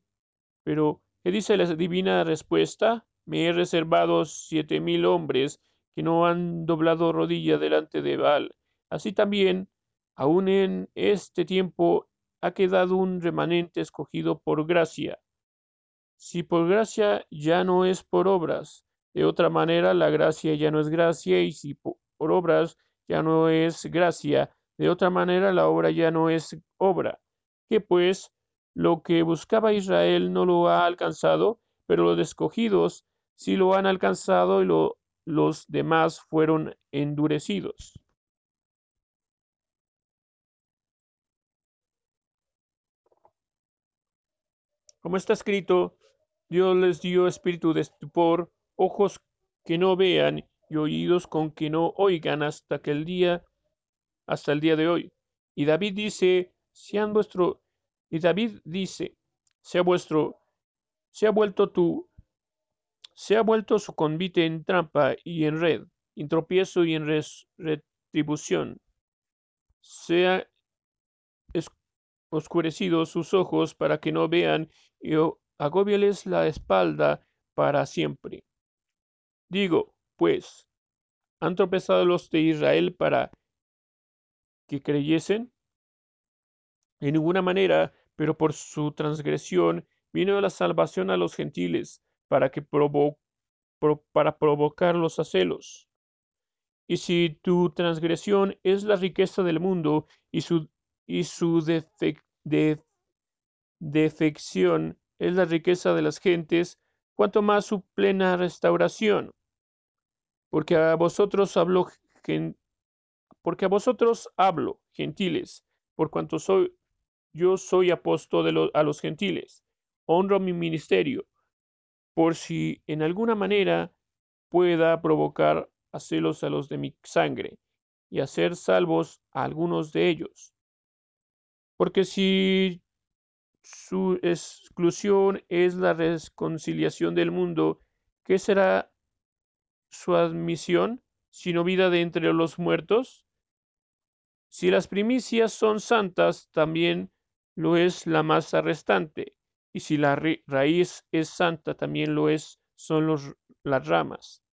Pero, ¿qué dice la divina respuesta? Me he reservado siete mil hombres que no han doblado rodilla delante de Baal. Así también, aun en este tiempo, ha quedado un remanente escogido por gracia si por gracia ya no es por obras, De otra manera, la gracia ya no es gracia, y si por obras ya no es gracia, de otra manera la obra ya no es obra. Que pues lo que buscaba Israel no lo ha alcanzado, pero los escogidos sí lo han alcanzado y lo, los demás fueron endurecidos. Como está escrito, Dios les dio espíritu de estupor, ojos que no vean y oídos con que no oigan hasta que el día, hasta el día de hoy. Y David dice, sean vuestro, y David dice, sea vuestro, se ha vuelto tu, se ha vuelto su convite en trampa y en red, en tropiezo y en retribución. Sea oscurecidos sus ojos para que no vean y agobiales la espalda para siempre. Digo, pues, ¿han tropezado los de Israel para que creyesen? En ninguna manera, pero por su transgresión vino la salvación a los gentiles, para que para provocarlos a celos. Y si tu transgresión es la riqueza del mundo y su defección es la riqueza de las gentes, cuanto más su plena restauración. Porque a vosotros hablo, porque a vosotros hablo, gentiles, por cuanto soy, yo soy apóstol a los gentiles. Honro mi ministerio, por si en alguna manera pueda provocar a celos a los de mi sangre y hacer salvos a algunos de ellos. Porque si su exclusión es la reconciliación del mundo, ¿qué será su admisión sino vida de entre los muertos? Si las primicias son santas, también lo es la masa restante, y si la raíz es santa, también lo es son las ramas.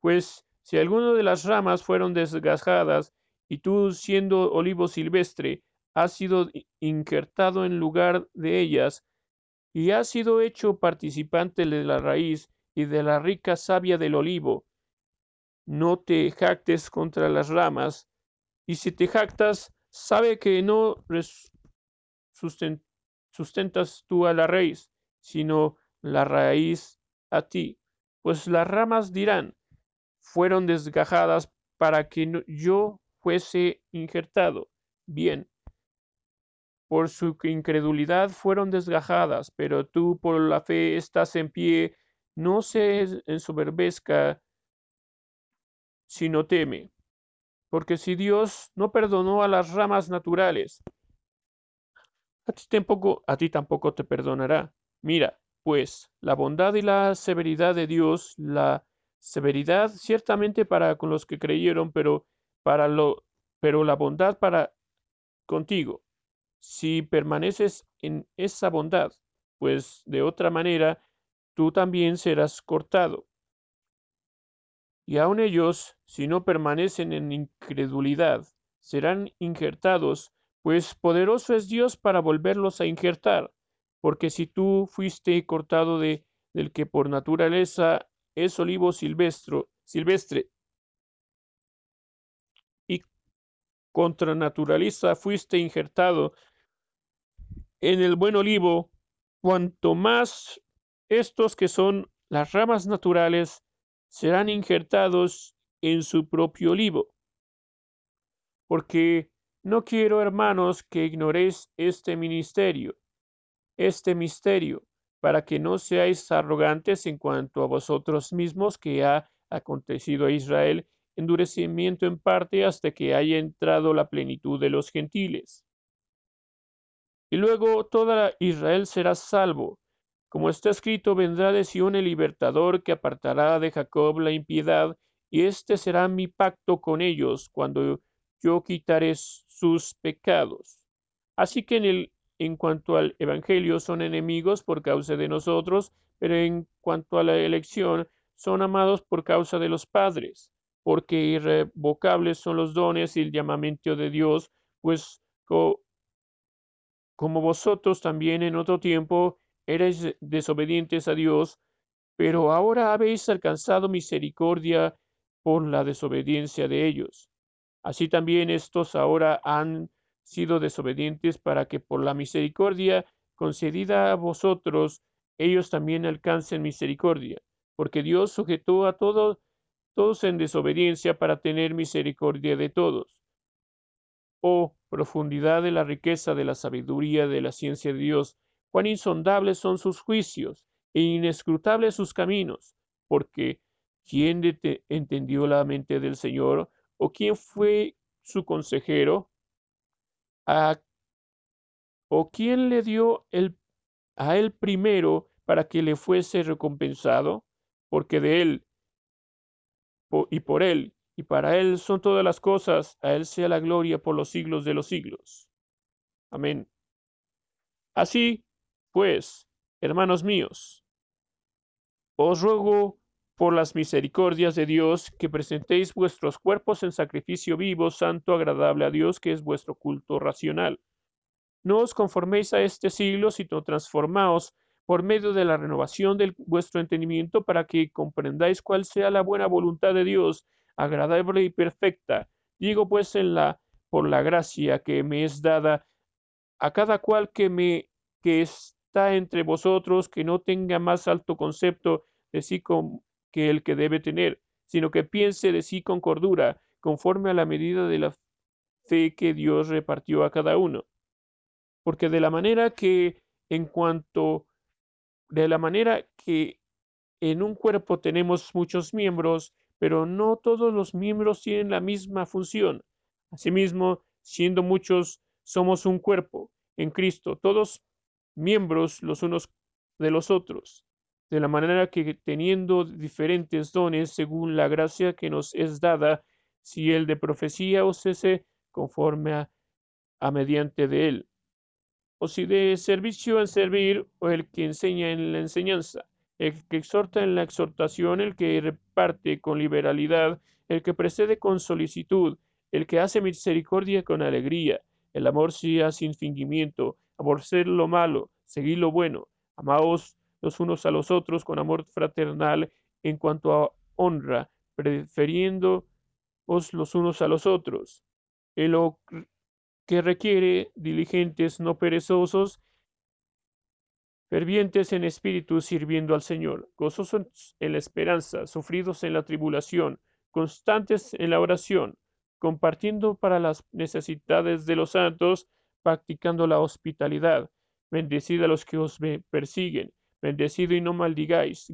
Pues si alguna de las ramas fueron desgajadas, y tú siendo olivo silvestre, has sido injertado en lugar de ellas, y has sido hecho participante de la raíz y de la rica savia del olivo. No te jactes contra las ramas, y si te jactas, sabe que no sustentas tú a la raíz, sino la raíz a ti. Pues las ramas dirán, fueron desgajadas para que yo fuese injertado. Bien, por su incredulidad fueron desgajadas, pero tú por la fe estás en pie, no se ensoberbezca, sino teme. Porque si Dios no perdonó a las ramas naturales, a ti tampoco, a ti tampoco te perdonará. Mira, pues, la bondad y la severidad de Dios, la severidad ciertamente para con los que creyeron, pero para lo, pero la bondad para contigo, si permaneces en esa bondad, pues de otra manera tú también serás cortado. Y aun ellos, si no permanecen en incredulidad, serán injertados, pues poderoso es Dios para volverlos a injertar, porque si tú fuiste cortado de del que por naturaleza es olivo silvestre, silvestre y contra naturaleza fuiste injertado en el buen olivo, cuanto más estos que son las ramas naturales serán injertados en su propio olivo. Porque no quiero, hermanos, que ignoréis este ministerio, este misterio, para que no seáis arrogantes en cuanto a vosotros mismos que ha acontecido a Israel endurecimiento en parte hasta que haya entrado la plenitud de los gentiles. Y luego toda Israel será salvo. Como está escrito, vendrá de Sion el libertador que apartará de Jacob la impiedad, y este será mi pacto con ellos cuando yo quitaré sus pecados. Así que en, el, en cuanto al Evangelio son enemigos por causa de nosotros, pero en cuanto a la elección son amados por causa de los padres, porque irrevocables son los dones y el llamamiento de Dios, pues como vosotros también en otro tiempo erais desobedientes a Dios, pero ahora habéis alcanzado misericordia por la desobediencia de ellos. Así también estos ahora han sido desobedientes para que por la misericordia concedida a vosotros, ellos también alcancen misericordia, porque Dios sujetó a todos, todos en desobediencia para tener misericordia de todos. Oh, profundidad de la riqueza de la sabiduría de la ciencia de Dios, cuán insondables son sus juicios e inescrutables sus caminos, porque ¿quién entendió la mente del Señor? ¿O quién fue su consejero? ¿A, ¿O quién le dio a él primero para que le fuese recompensado? Porque de él y por él y para él son todas las cosas, a él sea la gloria por los siglos de los siglos. Amén. Así, pues, hermanos míos, os ruego por las misericordias de Dios que presentéis vuestros cuerpos en sacrificio vivo, santo, agradable a Dios, que es vuestro culto racional. No os conforméis a este siglo, sino transformaos por medio de la renovación de vuestro entendimiento para que comprendáis cuál sea la buena voluntad de Dios, agradable y perfecta. Digo pues en la por la gracia que me es dada a cada cual que me que está entre vosotros que no tenga más alto concepto de sí que el que debe tener, sino que piense de sí con cordura, conforme a la medida de la fe que Dios repartió a cada uno. Porque de la manera que en cuanto de la manera que en un cuerpo tenemos muchos miembros, pero no todos los miembros tienen la misma función. Asimismo, siendo muchos, somos un cuerpo en Cristo, todos miembros los unos de los otros, de la manera que teniendo diferentes dones según la gracia que nos es dada, si el de profecía os cese conforme a, a mediante de él, o si de servicio en servir, o el que enseña en la enseñanza. El que exhorta en la exhortación, el que reparte con liberalidad, el que precede con solicitud, el que hace misericordia con alegría, el amor sea sin fingimiento, aborrecer lo malo, seguir lo bueno, amaos los unos a los otros con amor fraternal en cuanto a honra, prefiriéndoos los unos a los otros. En que requiere diligentes, no perezosos, fervientes en espíritu sirviendo al Señor, gozosos en la esperanza, sufridos en la tribulación, constantes en la oración, compartiendo para las necesidades de los santos, practicando la hospitalidad. Bendecid a los que os persiguen, bendecido y no maldigáis,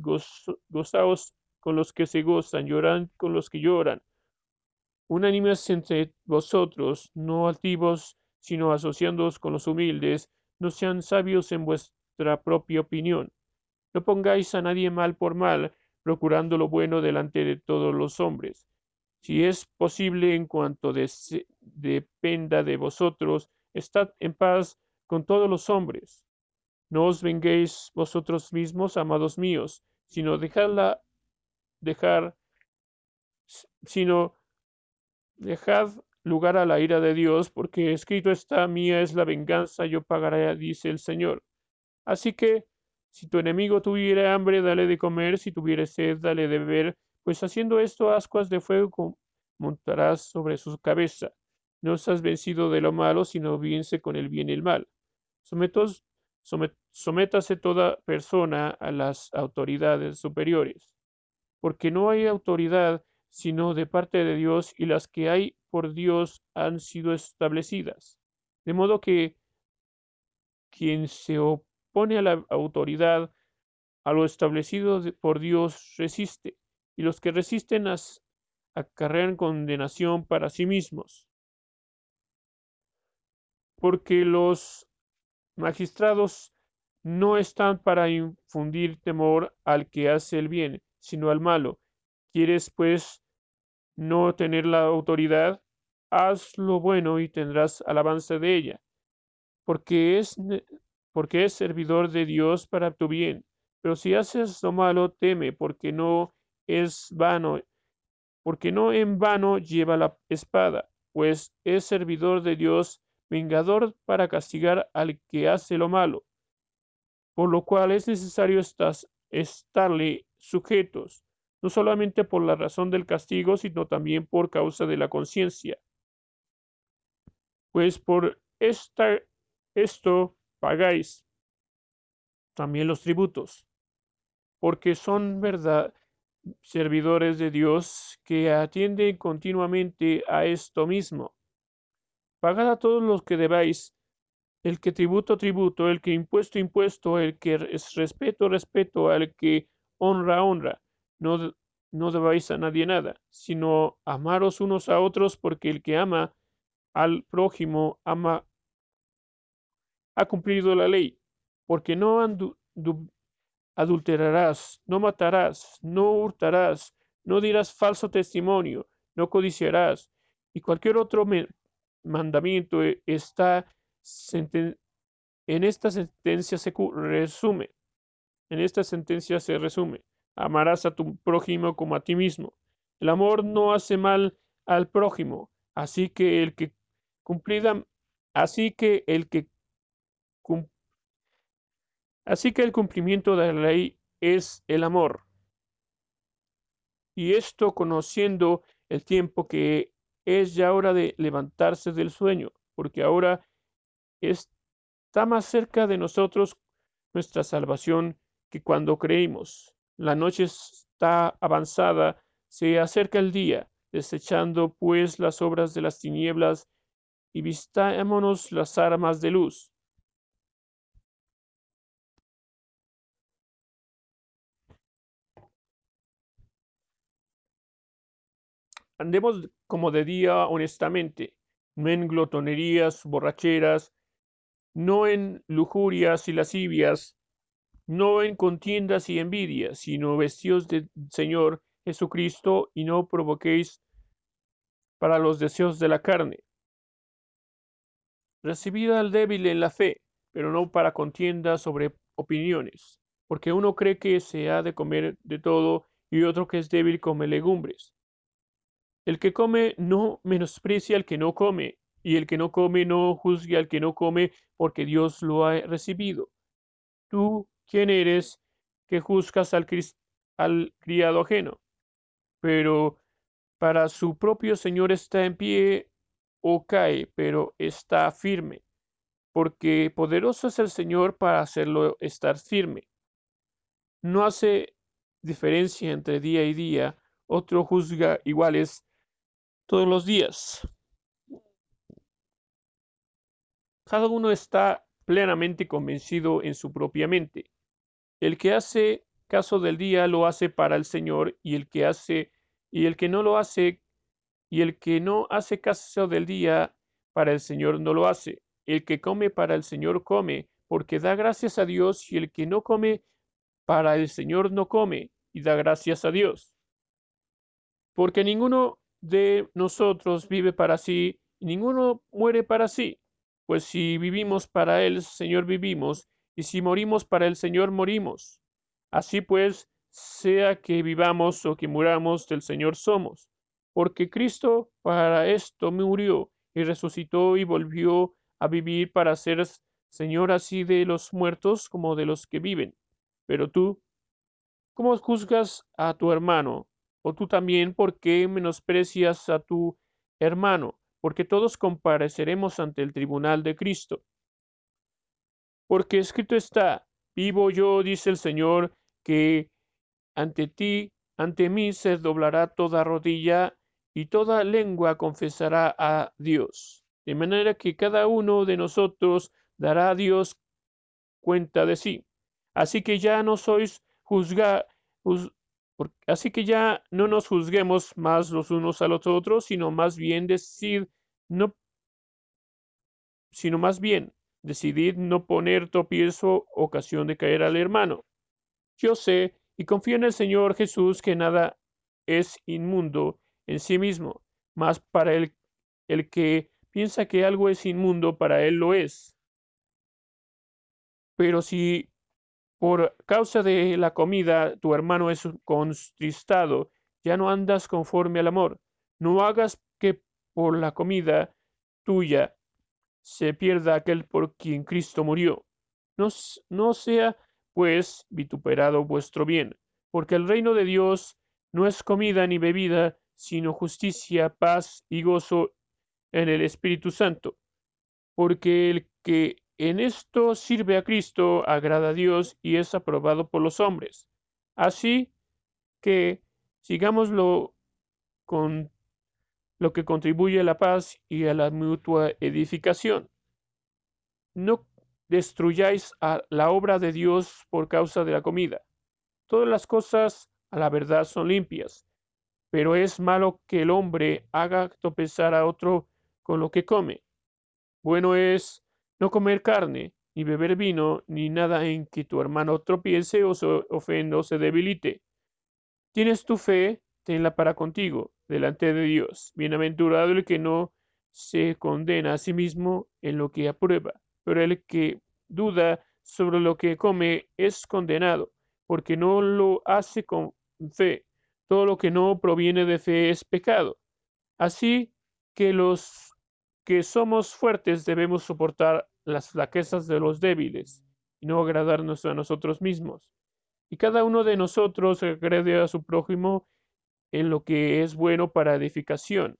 gozaos con los que se gozan, llorad con los que lloran. Unánimes entre vosotros, no altivos, sino asociándoos con los humildes, no sean sabios en vuestro propia opinión. No pongáis a nadie mal por mal, procurando lo bueno delante de todos los hombres. Si es posible en cuanto dependa de vosotros, estad en paz con todos los hombres. No os venguéis vosotros mismos, amados míos, sino dejadla, dejar, sino dejad lugar a la ira de Dios, porque escrito está, mía es la venganza, yo pagaré, dice el Señor. Así que, si tu enemigo tuviera hambre, dale de comer, si tuviera sed, dale de beber, pues haciendo esto ascuas de fuego montarás sobre su cabeza. No os has vencido de lo malo, sino vence con el bien y el mal. Sometos, sométase toda persona a las autoridades superiores, porque no hay autoridad sino de parte de Dios, y las que hay por Dios han sido establecidas. De modo que quien se opone pone a la autoridad, a lo establecido por Dios resiste, y los que resisten acarrean condenación para sí mismos. Porque los magistrados no están para infundir temor al que hace el bien, sino al malo. ¿Quieres, pues, no tener la autoridad? Haz lo bueno y tendrás alabanza de ella, porque es porque es servidor de Dios para tu bien. Pero si haces lo malo, teme, porque no es vano, porque no en vano lleva la espada, pues es servidor de Dios, vengador para castigar al que hace lo malo. Por lo cual es necesario estarle sujetos, no solamente por la razón del castigo, sino también por causa de la conciencia. Pues por esta, esto pagáis también los tributos, porque son verdad servidores de Dios que atienden continuamente a esto mismo. Pagad a todos los que debáis, el que tributo, tributo, el que impuesto, impuesto, el que es respeto, respeto, al que honra, honra. No, no debáis a nadie nada, sino amaros unos a otros, porque el que ama al prójimo ama, ha cumplido la ley, porque no adulterarás, no matarás, no hurtarás, no dirás falso testimonio, no codiciarás, y cualquier otro mandamiento e, está en esta sentencia se resume. En esta sentencia se resume. Amarás a tu prójimo como a ti mismo. El amor no hace mal al prójimo, así que el que cumplida, así que el que así que el cumplimiento de la ley es el amor. Y esto conociendo el tiempo que es ya hora de levantarse del sueño, porque ahora está más cerca de nosotros nuestra salvación que cuando creímos. La noche está avanzada, se acerca el día, desechando pues las obras de las tinieblas y vistámonos las armas de luz. Andemos como de día honestamente, no en glotonerías, borracheras, no en lujurias y lascivias, no en contiendas y envidias, sino vestidos del Señor Jesucristo y no provoquéis para los deseos de la carne. Recibid al débil en la fe, pero no para contiendas sobre opiniones, porque uno cree que se ha de comer de todo y otro que es débil come legumbres. El que come no menosprecia al que no come, y el que no come no juzgue al que no come, porque Dios lo ha recibido. Tú, ¿quién eres que juzgas al, al criado ajeno? Pero para su propio Señor está en pie o cae, pero está firme, porque poderoso es el Señor para hacerlo estar firme. No hace diferencia entre día y día, otro juzga iguales todos los días. Cada uno está plenamente convencido en su propia mente. El que hace caso del día lo hace para el Señor y el que hace y el que no lo hace y el que no hace caso del día para el Señor no lo hace. El que come para el Señor come porque da gracias a Dios y el que no come para el Señor no come y da gracias a Dios. Porque ninguno de nosotros vive para sí, y ninguno muere para sí. Pues si vivimos para el Señor vivimos, y si morimos para el Señor morimos. Así pues, sea que vivamos o que muramos, del Señor somos. Porque Cristo para esto murió y resucitó y volvió a vivir para ser Señor así de los muertos como de los que viven. Pero tú, ¿cómo juzgas a tu hermano? o tú también, ¿por qué menosprecias a tu hermano? Porque todos compareceremos ante el tribunal de Cristo. Porque escrito está, vivo yo, dice el Señor, que ante ti, ante mí se doblará toda rodilla y toda lengua confesará a Dios. De manera que cada uno de nosotros dará a Dios cuenta de sí. Así que ya no sois juzgados así que ya no nos juzguemos más los unos a los otros, sino más bien decir, no, sino más bien decidid no poner tropiezo ocasión de caer al hermano. Yo sé y confío en el Señor Jesús que nada es inmundo en sí mismo, más para el, el que piensa que algo es inmundo, para él lo es. Pero si por causa de la comida tu hermano es contristado, ya no andas conforme al amor. No hagas que por la comida tuya se pierda aquel por quien Cristo murió. No, no sea, pues, vituperado vuestro bien, porque el reino de Dios no es comida ni bebida, sino justicia, paz y gozo en el Espíritu Santo. Porque el que en esto sirve a Cristo agrada a Dios y es aprobado por los hombres. Así que sigámoslo con lo que contribuye a la paz y a la mutua edificación. No destruyáis a la obra de Dios por causa de la comida. Todas las cosas a la verdad son limpias, pero es malo que el hombre haga tropezar a otro con lo que come. Bueno es no comer carne, ni beber vino, ni nada en que tu hermano tropiece o se ofenda o se debilite. Tienes tu fe, tenla para contigo, delante de Dios. Bienaventurado el que no se condena a sí mismo en lo que aprueba, pero el que duda sobre lo que come es condenado, porque no lo hace con fe. Todo lo que no proviene de fe es pecado. Así que los que somos fuertes debemos soportar las flaquezas de los débiles y no agradarnos a nosotros mismos. Y cada uno de nosotros agrede a su prójimo en lo que es bueno para edificación.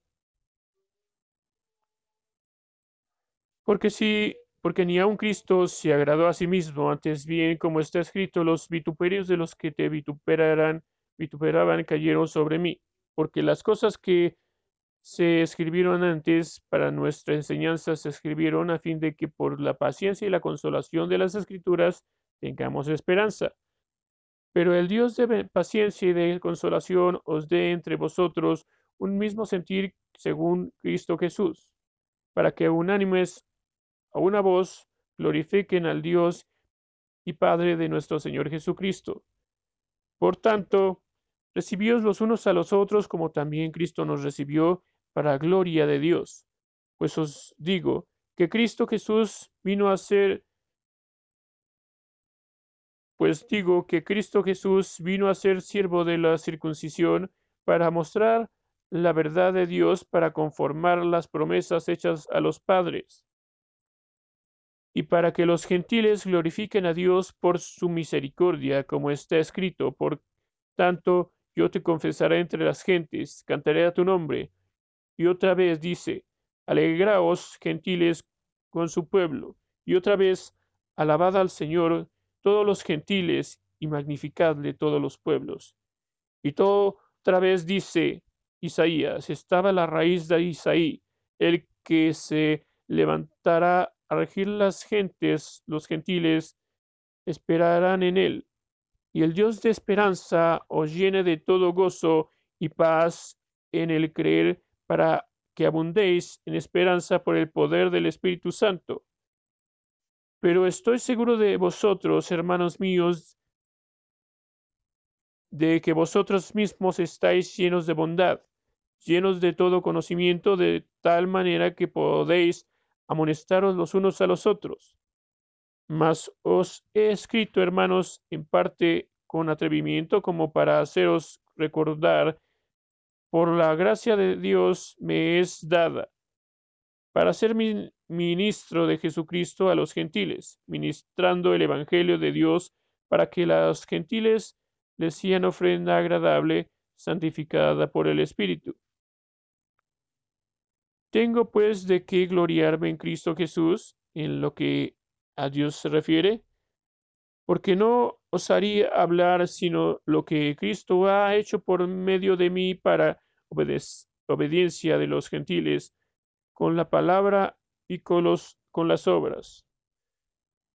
Porque si, porque ni aun Cristo se agradó a sí mismo, antes bien, como está escrito, los vituperios de los que te vituperaran, vituperaban cayeron sobre mí, porque las cosas que se escribieron antes para nuestra enseñanza, se escribieron a fin de que por la paciencia y la consolación de las escrituras tengamos esperanza. Pero el Dios de paciencia y de consolación os dé entre vosotros un mismo sentir según Cristo Jesús, para que unánimes a una voz glorifiquen al Dios y Padre de nuestro Señor Jesucristo. Por tanto, recibíos los unos a los otros como también Cristo nos recibió para gloria de Dios. Pues os digo que Cristo Jesús vino a ser, pues digo que Cristo Jesús vino a ser siervo de la circuncisión para mostrar la verdad de Dios para conformar las promesas hechas a los padres y para que los gentiles glorifiquen a Dios por su misericordia, como está escrito, por tanto yo te confesaré entre las gentes, cantaré a tu nombre, y otra vez dice, Alegraos, gentiles, con su pueblo. Y otra vez, alabad al Señor todos los gentiles y magnificadle todos los pueblos. Y todo otra vez dice Isaías, estaba la raíz de Isaí, el que se levantará a regir las gentes, los gentiles esperarán en él. Y el Dios de esperanza os llene de todo gozo y paz en el creer para que abundéis en esperanza por el poder del Espíritu Santo. Pero estoy seguro de vosotros, hermanos míos, de que vosotros mismos estáis llenos de bondad, llenos de todo conocimiento, de tal manera que podéis amonestaros los unos a los otros. Mas os he escrito, hermanos, en parte con atrevimiento, como para haceros recordar por la gracia de Dios me es dada para ser ministro de Jesucristo a los gentiles, ministrando el Evangelio de Dios para que los gentiles les sean ofrenda agradable, santificada por el Espíritu. Tengo pues de qué gloriarme en Cristo Jesús en lo que a Dios se refiere, porque no osaría hablar sino lo que Cristo ha hecho por medio de mí para obediencia de los gentiles con la palabra y con, los, con las obras,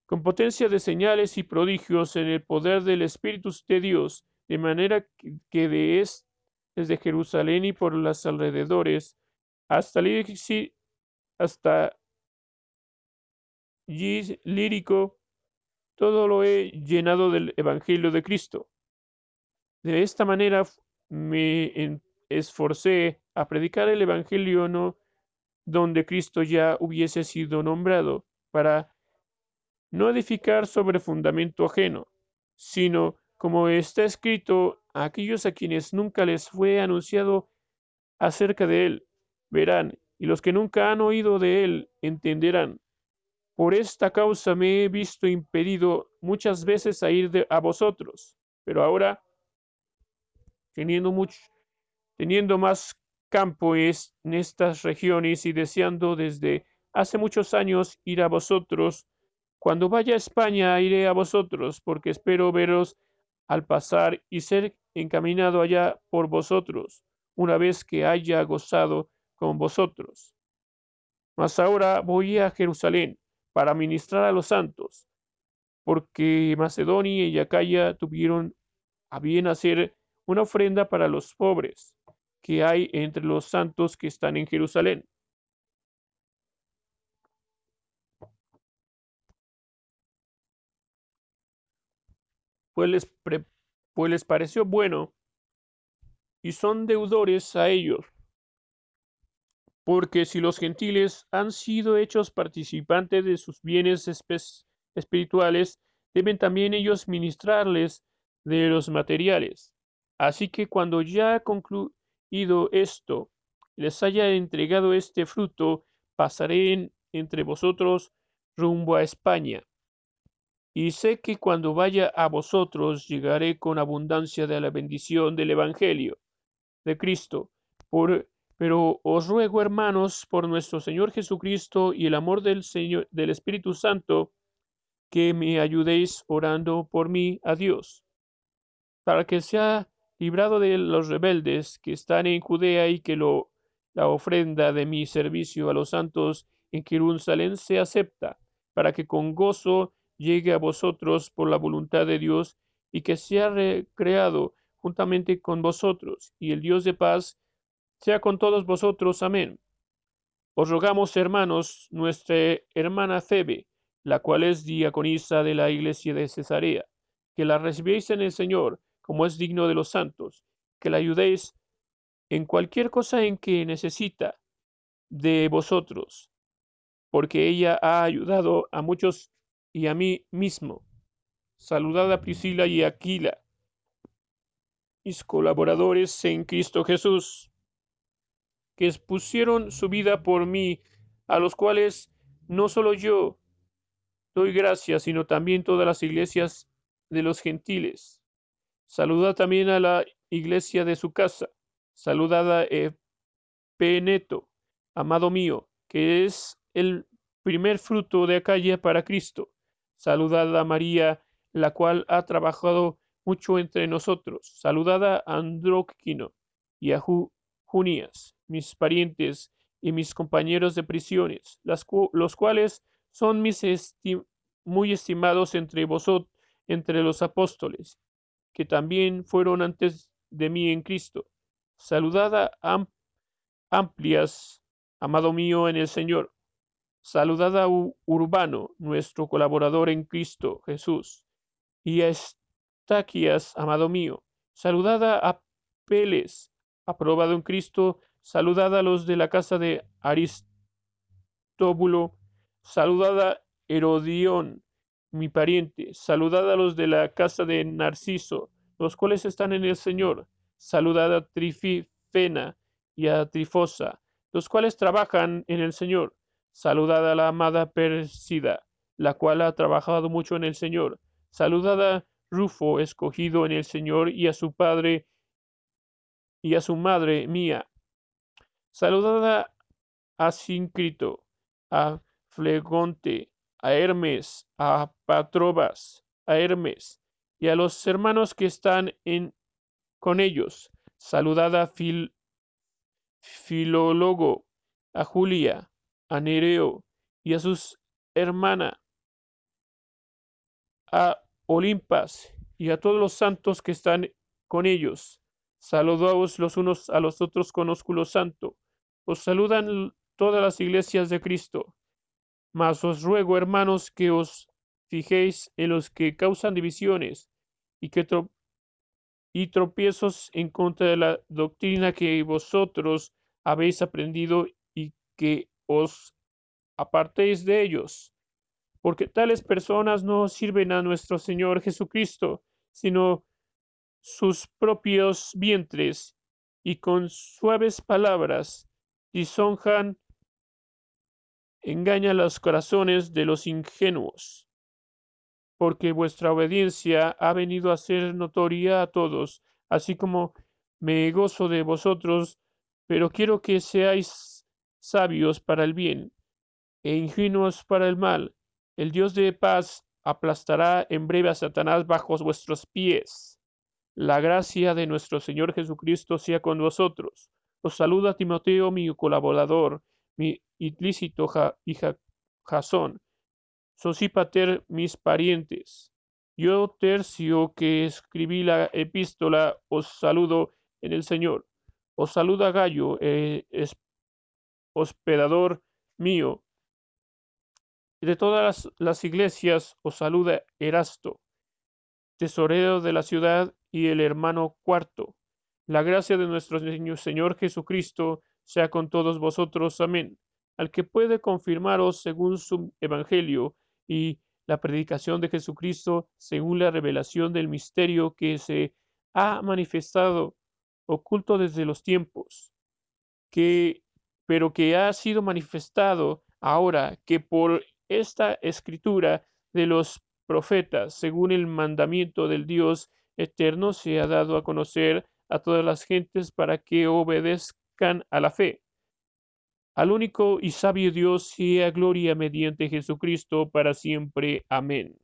con potencia de señales y prodigios en el poder del Espíritu de Dios, de manera que de es, desde Jerusalén y por los alrededores hasta, hasta lírico, todo lo he llenado del Evangelio de Cristo. De esta manera me esforcé a predicar el Evangelio no donde Cristo ya hubiese sido nombrado, para no edificar sobre fundamento ajeno, sino, como está escrito, a aquellos a quienes nunca les fue anunciado acerca de él, verán, y los que nunca han oído de él entenderán. Por esta causa me he visto impedido muchas veces a ir a vosotros, pero ahora teniendo, mucho, teniendo más campo es, en estas regiones y deseando desde hace muchos años ir a vosotros. Cuando vaya a España iré a vosotros, porque espero veros al pasar y ser encaminado allá por vosotros, una vez que haya gozado con vosotros. Mas ahora voy a Jerusalén para ministrar a los santos, porque Macedonia y Acaya tuvieron a bien hacer una ofrenda para los pobres que hay entre los santos que están en Jerusalén. Pues les, pre, pues les pareció bueno y son deudores a ellos porque si los gentiles han sido hechos participantes de sus bienes espirituales, deben también ellos ministrarles de los materiales. Así que cuando ya concluido esto, les haya entregado este fruto, pasaré entre vosotros rumbo a España. Y sé que cuando vaya a vosotros llegaré con abundancia de la bendición del Evangelio de Cristo, por pero os ruego, hermanos, por nuestro Señor Jesucristo y el amor del Señor del Espíritu Santo, que me ayudéis orando por mí a Dios, para que sea librado de los rebeldes que están en Judea y que lo, la ofrenda de mi servicio a los santos en Jerusalén se acepta, para que con gozo llegue a vosotros por la voluntad de Dios y que sea recreado juntamente con vosotros, y el Dios de paz sea con todos vosotros. Amén. Os rogamos, hermanos, nuestra hermana Febe, la cual es diaconisa de la iglesia de Cesarea, que la recibéis en el Señor, como es digno de los santos, que la ayudéis en cualquier cosa en que necesita de vosotros, porque ella ha ayudado a muchos y a mí mismo. Saludad a Priscila y Aquila, mis colaboradores en Cristo Jesús que expusieron su vida por mí, a los cuales no solo yo doy gracias, sino también todas las iglesias de los gentiles. Saluda también a la iglesia de su casa. Saludad a Peneto, amado mío, que es el primer fruto de Acaya para Cristo. Saludad a María, la cual ha trabajado mucho entre nosotros. Saludad a Andróquino y a Junías, mis parientes y mis compañeros de prisiones, los cuales son mis muy estimados entre vosotros, entre los apóstoles, que también fueron antes de mí en Cristo. Saludad a Amplias, amado mío en el Señor. Saludad a Urbano, nuestro colaborador en Cristo Jesús. Y a Estaquias, amado mío. Saludad a Peles, aprobado en Cristo, saludad a los de la casa de Aristóbulo, saludad a Herodión, mi pariente, saludad a los de la casa de Narciso, los cuales están en el Señor, saludad a Trifena y a Trifosa, los cuales trabajan en el Señor, saludad a la amada Persida, la cual ha trabajado mucho en el Señor, saludad a Rufo, escogido en el Señor, y a su padre y a su madre mía. Saludad a Síncrito, a Flegonte, a Hermes, a Patrobas, a Hermes, y a los hermanos que están en, con ellos. Saludad a Fil, Filólogo, a Julia, a Nereo, y a sus hermanas, a Olimpas, y a todos los santos que están con ellos. Saludaos los unos a los otros con ósculo santo. Os saludan todas las iglesias de Cristo. Mas os ruego, hermanos, que os fijéis en los que causan divisiones y que y tropiezos en contra de la doctrina que vosotros habéis aprendido y que os apartéis de ellos, porque tales personas no sirven a nuestro Señor Jesucristo, sino sus propios vientres, y con suaves palabras lisonjan, engañan los corazones de los ingenuos, porque vuestra obediencia ha venido a ser notoria a todos, así como me gozo de vosotros, pero quiero que seáis sabios para el bien e ingenuos para el mal. El Dios de paz aplastará en breve a Satanás bajo vuestros pies. La gracia de nuestro Señor Jesucristo sea con vosotros. Os saluda Timoteo, mi colaborador, mi ilícito y Jasón, Sosipater, mis parientes. Yo, Tercio, que escribí la epístola, os saludo en el Señor. Os saluda Gallo, eh, hospedador mío. De todas las, las iglesias os saluda Erasto, tesorero de la ciudad, y el hermano cuarto. La gracia de nuestro Señor Jesucristo sea con todos vosotros. Amén. Al que puede confirmaros según su evangelio y la predicación de Jesucristo según la revelación del misterio que se ha manifestado oculto desde los tiempos, que pero que ha sido manifestado ahora que por esta escritura de los profetas, según el mandamiento del Dios eterno, se ha dado a conocer a todas las gentes para que obedezcan a la fe. Al único y sabio Dios sea gloria mediante Jesucristo para siempre. Amén.